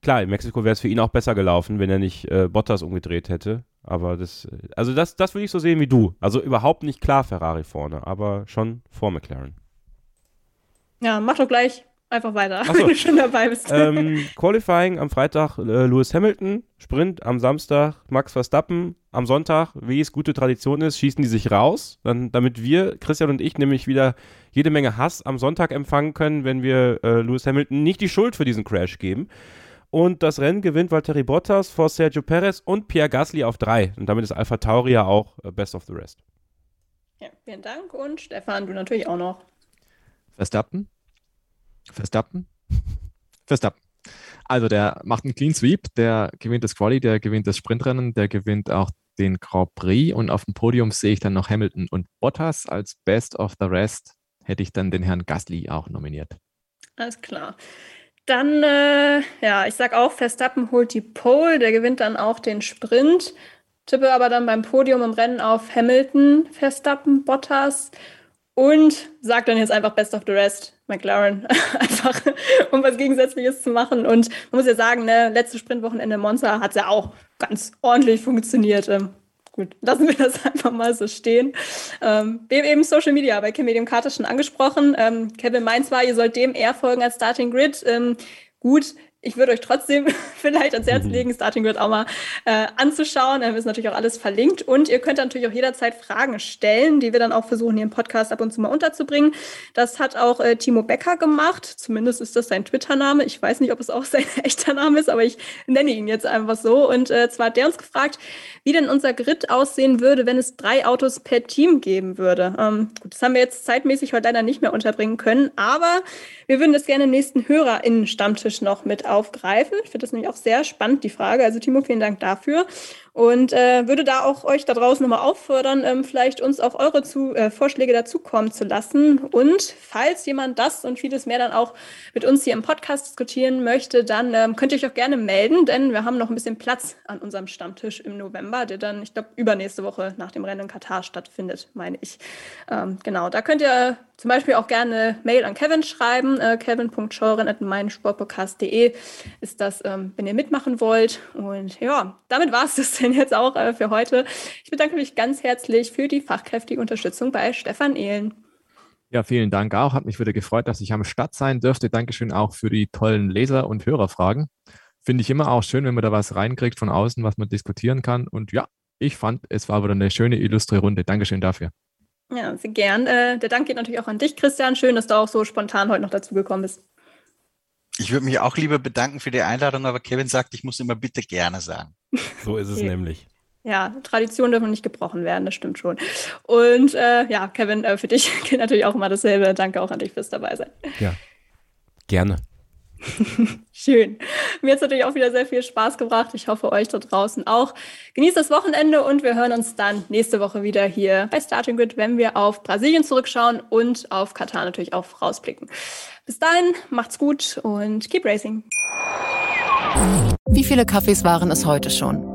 klar, in Mexiko wäre es für ihn auch besser gelaufen, wenn er nicht äh, Bottas umgedreht hätte. Aber das, also das, das würde ich so sehen wie du. Also überhaupt nicht klar Ferrari vorne, aber schon vor McLaren. Ja, mach doch gleich einfach weiter, so. wenn du schon dabei bist. Ähm, Qualifying am Freitag äh, Lewis Hamilton, Sprint am Samstag Max Verstappen, am Sonntag, wie es gute Tradition ist, schießen die sich raus, dann, damit wir, Christian und ich, nämlich wieder jede Menge Hass am Sonntag empfangen können, wenn wir äh, Lewis Hamilton nicht die Schuld für diesen Crash geben. Und das Rennen gewinnt Valtteri Bottas vor Sergio Perez und Pierre Gasly auf drei. Und damit ist Alpha Tauri ja auch äh, Best of the Rest. Ja, vielen Dank. Und Stefan, du natürlich auch noch. Verstappen, Verstappen? Verstappen. Also der macht einen Clean Sweep, der gewinnt das Quali, der gewinnt das Sprintrennen, der gewinnt auch den Grand Prix und auf dem Podium sehe ich dann noch Hamilton und Bottas als Best of the Rest hätte ich dann den Herrn Gasly auch nominiert. Alles klar. Dann, äh, ja, ich sag auch, Verstappen holt die Pole, der gewinnt dann auch den Sprint, tippe aber dann beim Podium im Rennen auf Hamilton, Verstappen, Bottas und sag dann jetzt einfach Best of the Rest. McLaren, einfach um was Gegensätzliches zu machen. Und man muss ja sagen, ne, letztes Sprintwochenende Monza hat ja auch ganz ordentlich funktioniert. Ähm, gut, lassen wir das einfach mal so stehen. Ähm, wir haben eben Social Media bei Kim Medium Carter schon angesprochen. Ähm, Kevin meint zwar, ihr sollt dem eher folgen als Starting Grid. Ähm, gut, ich würde euch trotzdem vielleicht ans Herz mhm. legen, Starting Grid auch mal äh, anzuschauen. Da ist natürlich auch alles verlinkt. Und ihr könnt natürlich auch jederzeit Fragen stellen, die wir dann auch versuchen, hier im Podcast ab und zu mal unterzubringen. Das hat auch äh, Timo Becker gemacht. Zumindest ist das sein Twitter-Name. Ich weiß nicht, ob es auch sein echter Name ist, aber ich nenne ihn jetzt einfach so. Und äh, zwar hat der uns gefragt, wie denn unser Grid aussehen würde, wenn es drei Autos per Team geben würde. Ähm, gut, das haben wir jetzt zeitmäßig heute leider nicht mehr unterbringen können, aber wir würden das gerne im nächsten HörerInnen-Stammtisch noch mit aufgreifen. Ich finde das nämlich auch sehr spannend, die Frage. Also Timo, vielen Dank dafür. Und äh, würde da auch euch da draußen nochmal auffordern, ähm, vielleicht uns auch eure zu, äh, Vorschläge dazukommen zu lassen. Und falls jemand das und vieles mehr dann auch mit uns hier im Podcast diskutieren möchte, dann ähm, könnt ihr euch auch gerne melden, denn wir haben noch ein bisschen Platz an unserem Stammtisch im November, der dann, ich glaube, übernächste Woche nach dem Rennen in Katar stattfindet, meine ich. Ähm, genau, da könnt ihr zum Beispiel auch gerne Mail an Kevin schreiben. Äh, Kevin.scheuren.meinsportpodcast.de ist das, ähm, wenn ihr mitmachen wollt. Und ja, damit war es das denn jetzt auch äh, für heute. Ich bedanke mich ganz herzlich für die fachkräftige Unterstützung bei Stefan Ehlen. Ja, vielen Dank auch. Hat mich wieder gefreut, dass ich am Start sein dürfte. Dankeschön auch für die tollen Leser- und Hörerfragen. Finde ich immer auch schön, wenn man da was reinkriegt von außen, was man diskutieren kann. Und ja, ich fand, es war wieder eine schöne, illustre Runde. Dankeschön dafür. Ja, sehr gern. Äh, der Dank geht natürlich auch an dich, Christian. Schön, dass du auch so spontan heute noch dazu gekommen bist. Ich würde mich auch lieber bedanken für die Einladung, aber Kevin sagt, ich muss immer bitte gerne sagen. So ist es okay. nämlich. Ja, Traditionen dürfen nicht gebrochen werden, das stimmt schon. Und äh, ja, Kevin, äh, für dich gilt natürlich auch immer dasselbe. Danke auch an dich fürs dabei sein. Ja, gerne. Schön. Mir hat es natürlich auch wieder sehr viel Spaß gebracht. Ich hoffe, euch da draußen auch. Genießt das Wochenende und wir hören uns dann nächste Woche wieder hier bei Starting Grid, wenn wir auf Brasilien zurückschauen und auf Katar natürlich auch vorausblicken. Bis dahin, macht's gut und keep racing. Wie viele Kaffees waren es heute schon?